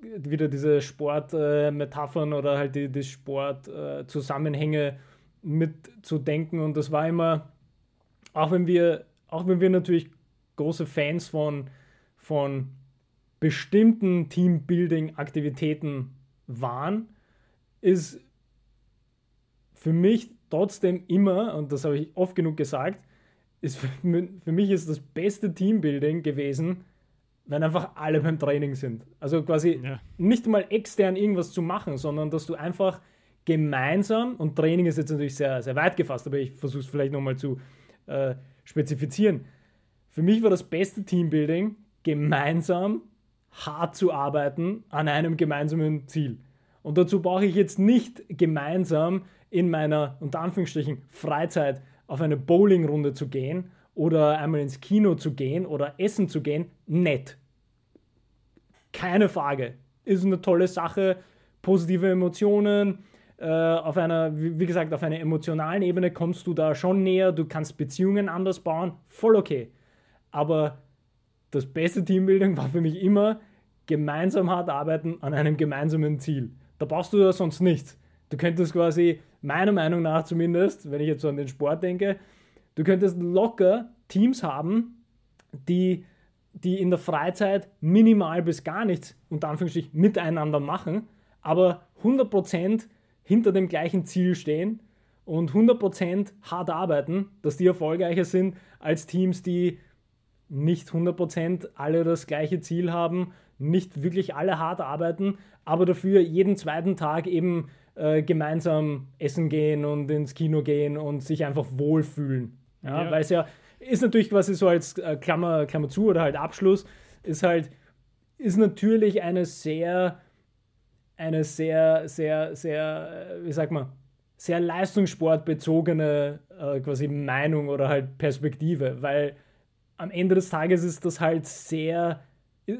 wieder diese Sportmetaphern äh, oder halt die, die Sportzusammenhänge äh, mitzudenken. Und das war immer, auch wenn wir, auch wenn wir natürlich große Fans von, von bestimmten Teambuilding-Aktivitäten waren, ist für mich trotzdem immer, und das habe ich oft genug gesagt, ist für, für mich ist das beste Teambuilding gewesen, wenn einfach alle beim Training sind. Also quasi ja. nicht mal extern irgendwas zu machen, sondern dass du einfach gemeinsam, und Training ist jetzt natürlich sehr, sehr weit gefasst, aber ich versuche es vielleicht nochmal zu äh, spezifizieren. Für mich war das beste Teambuilding, gemeinsam hart zu arbeiten an einem gemeinsamen Ziel. Und dazu brauche ich jetzt nicht gemeinsam in meiner, unter Anführungsstrichen, Freizeit auf eine Bowlingrunde zu gehen oder einmal ins Kino zu gehen oder essen zu gehen, nett. Keine Frage. Ist eine tolle Sache, positive Emotionen. Äh, auf einer, wie gesagt, auf einer emotionalen Ebene kommst du da schon näher, du kannst Beziehungen anders bauen, voll okay. Aber das beste Teambuilding war für mich immer gemeinsam hart arbeiten an einem gemeinsamen Ziel. Da brauchst du ja sonst nichts. Du könntest quasi, meiner Meinung nach zumindest, wenn ich jetzt so an den Sport denke, du könntest locker Teams haben, die, die in der Freizeit minimal bis gar nichts, unter Anführungsstrichen, miteinander machen, aber 100% hinter dem gleichen Ziel stehen und 100% hart arbeiten, dass die erfolgreicher sind als Teams, die nicht 100% alle das gleiche Ziel haben, nicht wirklich alle hart arbeiten, aber dafür jeden zweiten Tag eben äh, gemeinsam essen gehen und ins Kino gehen und sich einfach wohlfühlen. Ja, ja. Weil es ja ist natürlich quasi so als äh, Klammer, Klammer zu oder halt Abschluss, ist halt, ist natürlich eine sehr, eine sehr, sehr, sehr, äh, wie sag man, sehr leistungssportbezogene äh, quasi Meinung oder halt Perspektive, weil am Ende des Tages ist das halt sehr,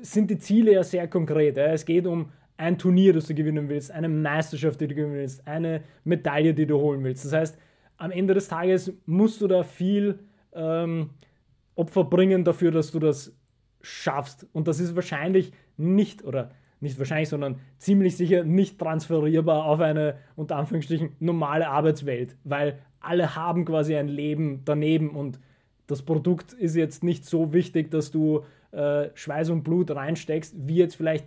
sind die Ziele ja sehr konkret. Ja? Es geht um ein Turnier, das du gewinnen willst, eine Meisterschaft, die du gewinnen willst, eine Medaille, die du holen willst. Das heißt, am Ende des Tages musst du da viel ähm, Opfer bringen dafür, dass du das schaffst. Und das ist wahrscheinlich nicht, oder nicht wahrscheinlich, sondern ziemlich sicher nicht transferierbar auf eine, unter Anführungsstrichen, normale Arbeitswelt, weil alle haben quasi ein Leben daneben und das Produkt ist jetzt nicht so wichtig, dass du äh, Schweiß und Blut reinsteckst, wie jetzt vielleicht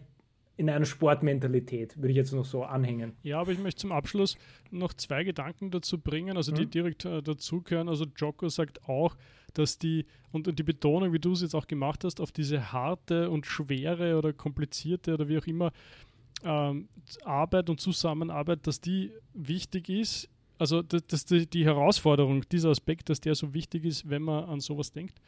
in einer Sportmentalität, würde ich jetzt noch so anhängen. Ja, aber ich möchte zum Abschluss noch zwei Gedanken dazu bringen, also die mhm. direkt äh, dazugehören. Also Jocko sagt auch, dass die, und die Betonung, wie du es jetzt auch gemacht hast, auf diese harte und schwere oder komplizierte oder wie auch immer ähm, Arbeit und Zusammenarbeit, dass die wichtig ist. Also dass, die, die Herausforderung, dieser Aspekt, dass der so wichtig ist, wenn man an sowas denkt.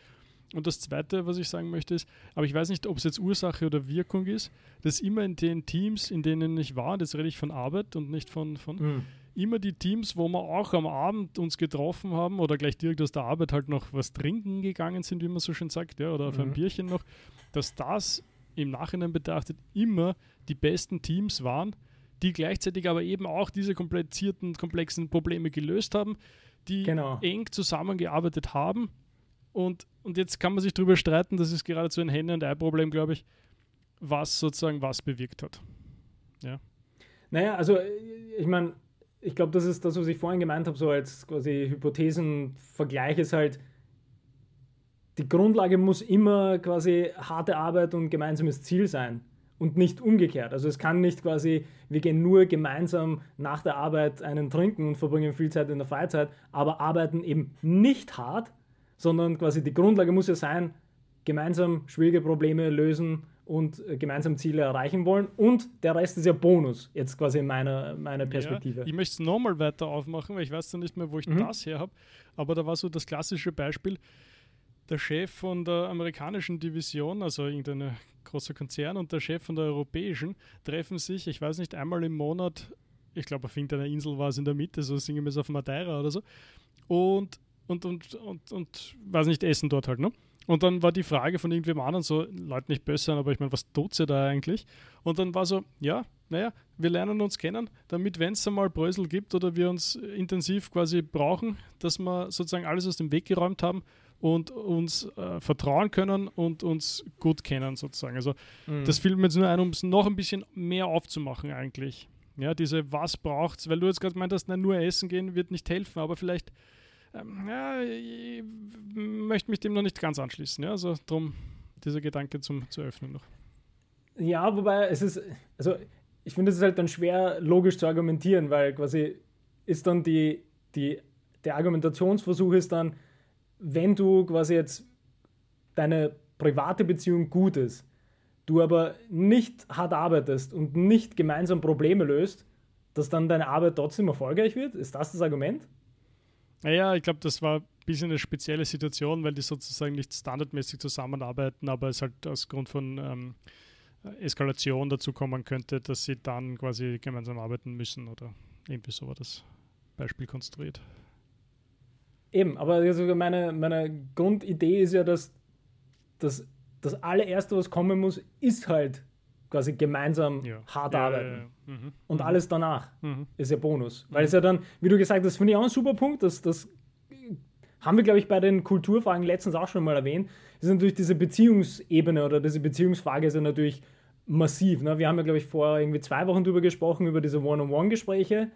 Und das Zweite, was ich sagen möchte, ist, aber ich weiß nicht, ob es jetzt Ursache oder Wirkung ist, dass immer in den Teams, in denen ich war, das rede ich von Arbeit und nicht von, von mhm. immer die Teams, wo wir auch am Abend uns getroffen haben oder gleich direkt aus der Arbeit halt noch was trinken gegangen sind, wie man so schön sagt, ja, oder auf mhm. ein Bierchen noch, dass das im Nachhinein betrachtet immer die besten Teams waren, die gleichzeitig aber eben auch diese komplizierten, komplexen Probleme gelöst haben, die genau. eng zusammengearbeitet haben und, und jetzt kann man sich darüber streiten, das ist geradezu ein Henne- und Ei-Problem, glaube ich, was sozusagen was bewirkt hat. Ja. Naja, also ich meine, ich glaube, das ist das, was ich vorhin gemeint habe, so als quasi Hypothesenvergleich ist halt, die Grundlage muss immer quasi harte Arbeit und gemeinsames Ziel sein und nicht umgekehrt. Also es kann nicht quasi, wir gehen nur gemeinsam nach der Arbeit einen trinken und verbringen viel Zeit in der Freizeit, aber arbeiten eben nicht hart, sondern quasi die Grundlage muss ja sein, gemeinsam schwierige Probleme lösen und äh, gemeinsam Ziele erreichen wollen. Und der Rest ist ja Bonus, jetzt quasi in meiner, meiner Perspektive. Ja, ich möchte es nochmal weiter aufmachen, weil ich weiß dann nicht mehr, wo ich mhm. das her habe. Aber da war so das klassische Beispiel, der Chef von der amerikanischen Division, also irgendein großer Konzern, und der Chef von der europäischen treffen sich, ich weiß nicht, einmal im Monat, ich glaube, auf irgendeiner Insel war es in der Mitte, so es auf Madeira oder so, und, und, und, und, und, weiß nicht, essen dort halt, ne? Und dann war die Frage von irgendwem anderen so, Leute nicht böse sein, aber ich meine, was tut sie da eigentlich? Und dann war so, ja, naja, wir lernen uns kennen, damit, wenn es einmal Brösel gibt oder wir uns intensiv quasi brauchen, dass wir sozusagen alles aus dem Weg geräumt haben und uns äh, vertrauen können und uns gut kennen sozusagen. Also mhm. das fiel mir jetzt nur ein, um es noch ein bisschen mehr aufzumachen eigentlich. Ja, diese was braucht's, weil du jetzt gerade meint hast, nur essen gehen wird nicht helfen, aber vielleicht ähm, ja, ich möchte mich dem noch nicht ganz anschließen. Ja? Also darum dieser Gedanke zum, zu öffnen noch. Ja, wobei es ist, also ich finde es halt dann schwer logisch zu argumentieren, weil quasi ist dann die, die, der Argumentationsversuch ist dann, wenn du quasi jetzt deine private Beziehung gut ist, du aber nicht hart arbeitest und nicht gemeinsam Probleme löst, dass dann deine Arbeit trotzdem erfolgreich wird? Ist das das Argument? Naja, ich glaube, das war ein bisschen eine spezielle Situation, weil die sozusagen nicht standardmäßig zusammenarbeiten, aber es halt aus Grund von ähm, Eskalation dazu kommen könnte, dass sie dann quasi gemeinsam arbeiten müssen oder irgendwie so war das Beispiel konstruiert. Eben, aber also meine, meine Grundidee ist ja, dass das, das allererste, was kommen muss, ist halt quasi gemeinsam ja. hart ja, arbeiten. Ja, mhm. Und mhm. alles danach mhm. ist ja Bonus. Weil es ja dann, wie du gesagt hast, finde ich auch ein super Punkt, dass das haben wir, glaube ich, bei den Kulturfragen letztens auch schon mal erwähnt. Ist natürlich diese Beziehungsebene oder diese Beziehungsfrage ist ja natürlich massiv. Ne? Wir haben ja, glaube ich, vor irgendwie zwei Wochen darüber gesprochen, über diese One-on-One-Gespräche.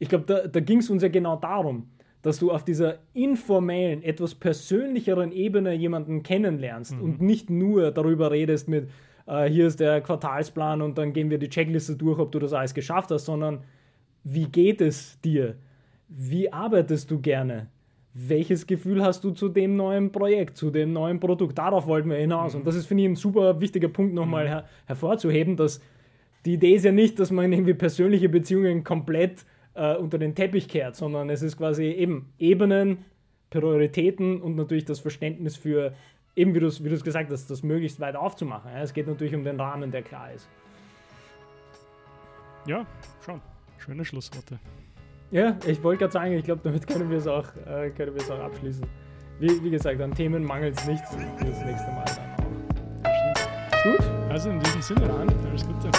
Ich glaube, da, da ging es uns ja genau darum, dass du auf dieser informellen, etwas persönlicheren Ebene jemanden kennenlernst mhm. und nicht nur darüber redest mit, äh, hier ist der Quartalsplan und dann gehen wir die Checkliste durch, ob du das alles geschafft hast, sondern wie geht es dir? Wie arbeitest du gerne? Welches Gefühl hast du zu dem neuen Projekt, zu dem neuen Produkt? Darauf wollten wir hinaus. Mhm. Und das ist, finde ich, ein super wichtiger Punkt nochmal mhm. her hervorzuheben, dass die Idee ist ja nicht, dass man irgendwie persönliche Beziehungen komplett äh, unter den Teppich kehrt, sondern es ist quasi eben Ebenen, Prioritäten und natürlich das Verständnis für eben wie du es wie gesagt hast, das möglichst weit aufzumachen. Ja? Es geht natürlich um den Rahmen, der klar ist. Ja, schon. Schöne Schlussworte. Ja, ich wollte gerade sagen, ich glaube, damit können wir es auch, äh, können auch abschließen. Wie, wie gesagt, an Themen mangelt es nicht für das nächste Mal dann auch. Gut. Also in diesem Sinne, alles Gute.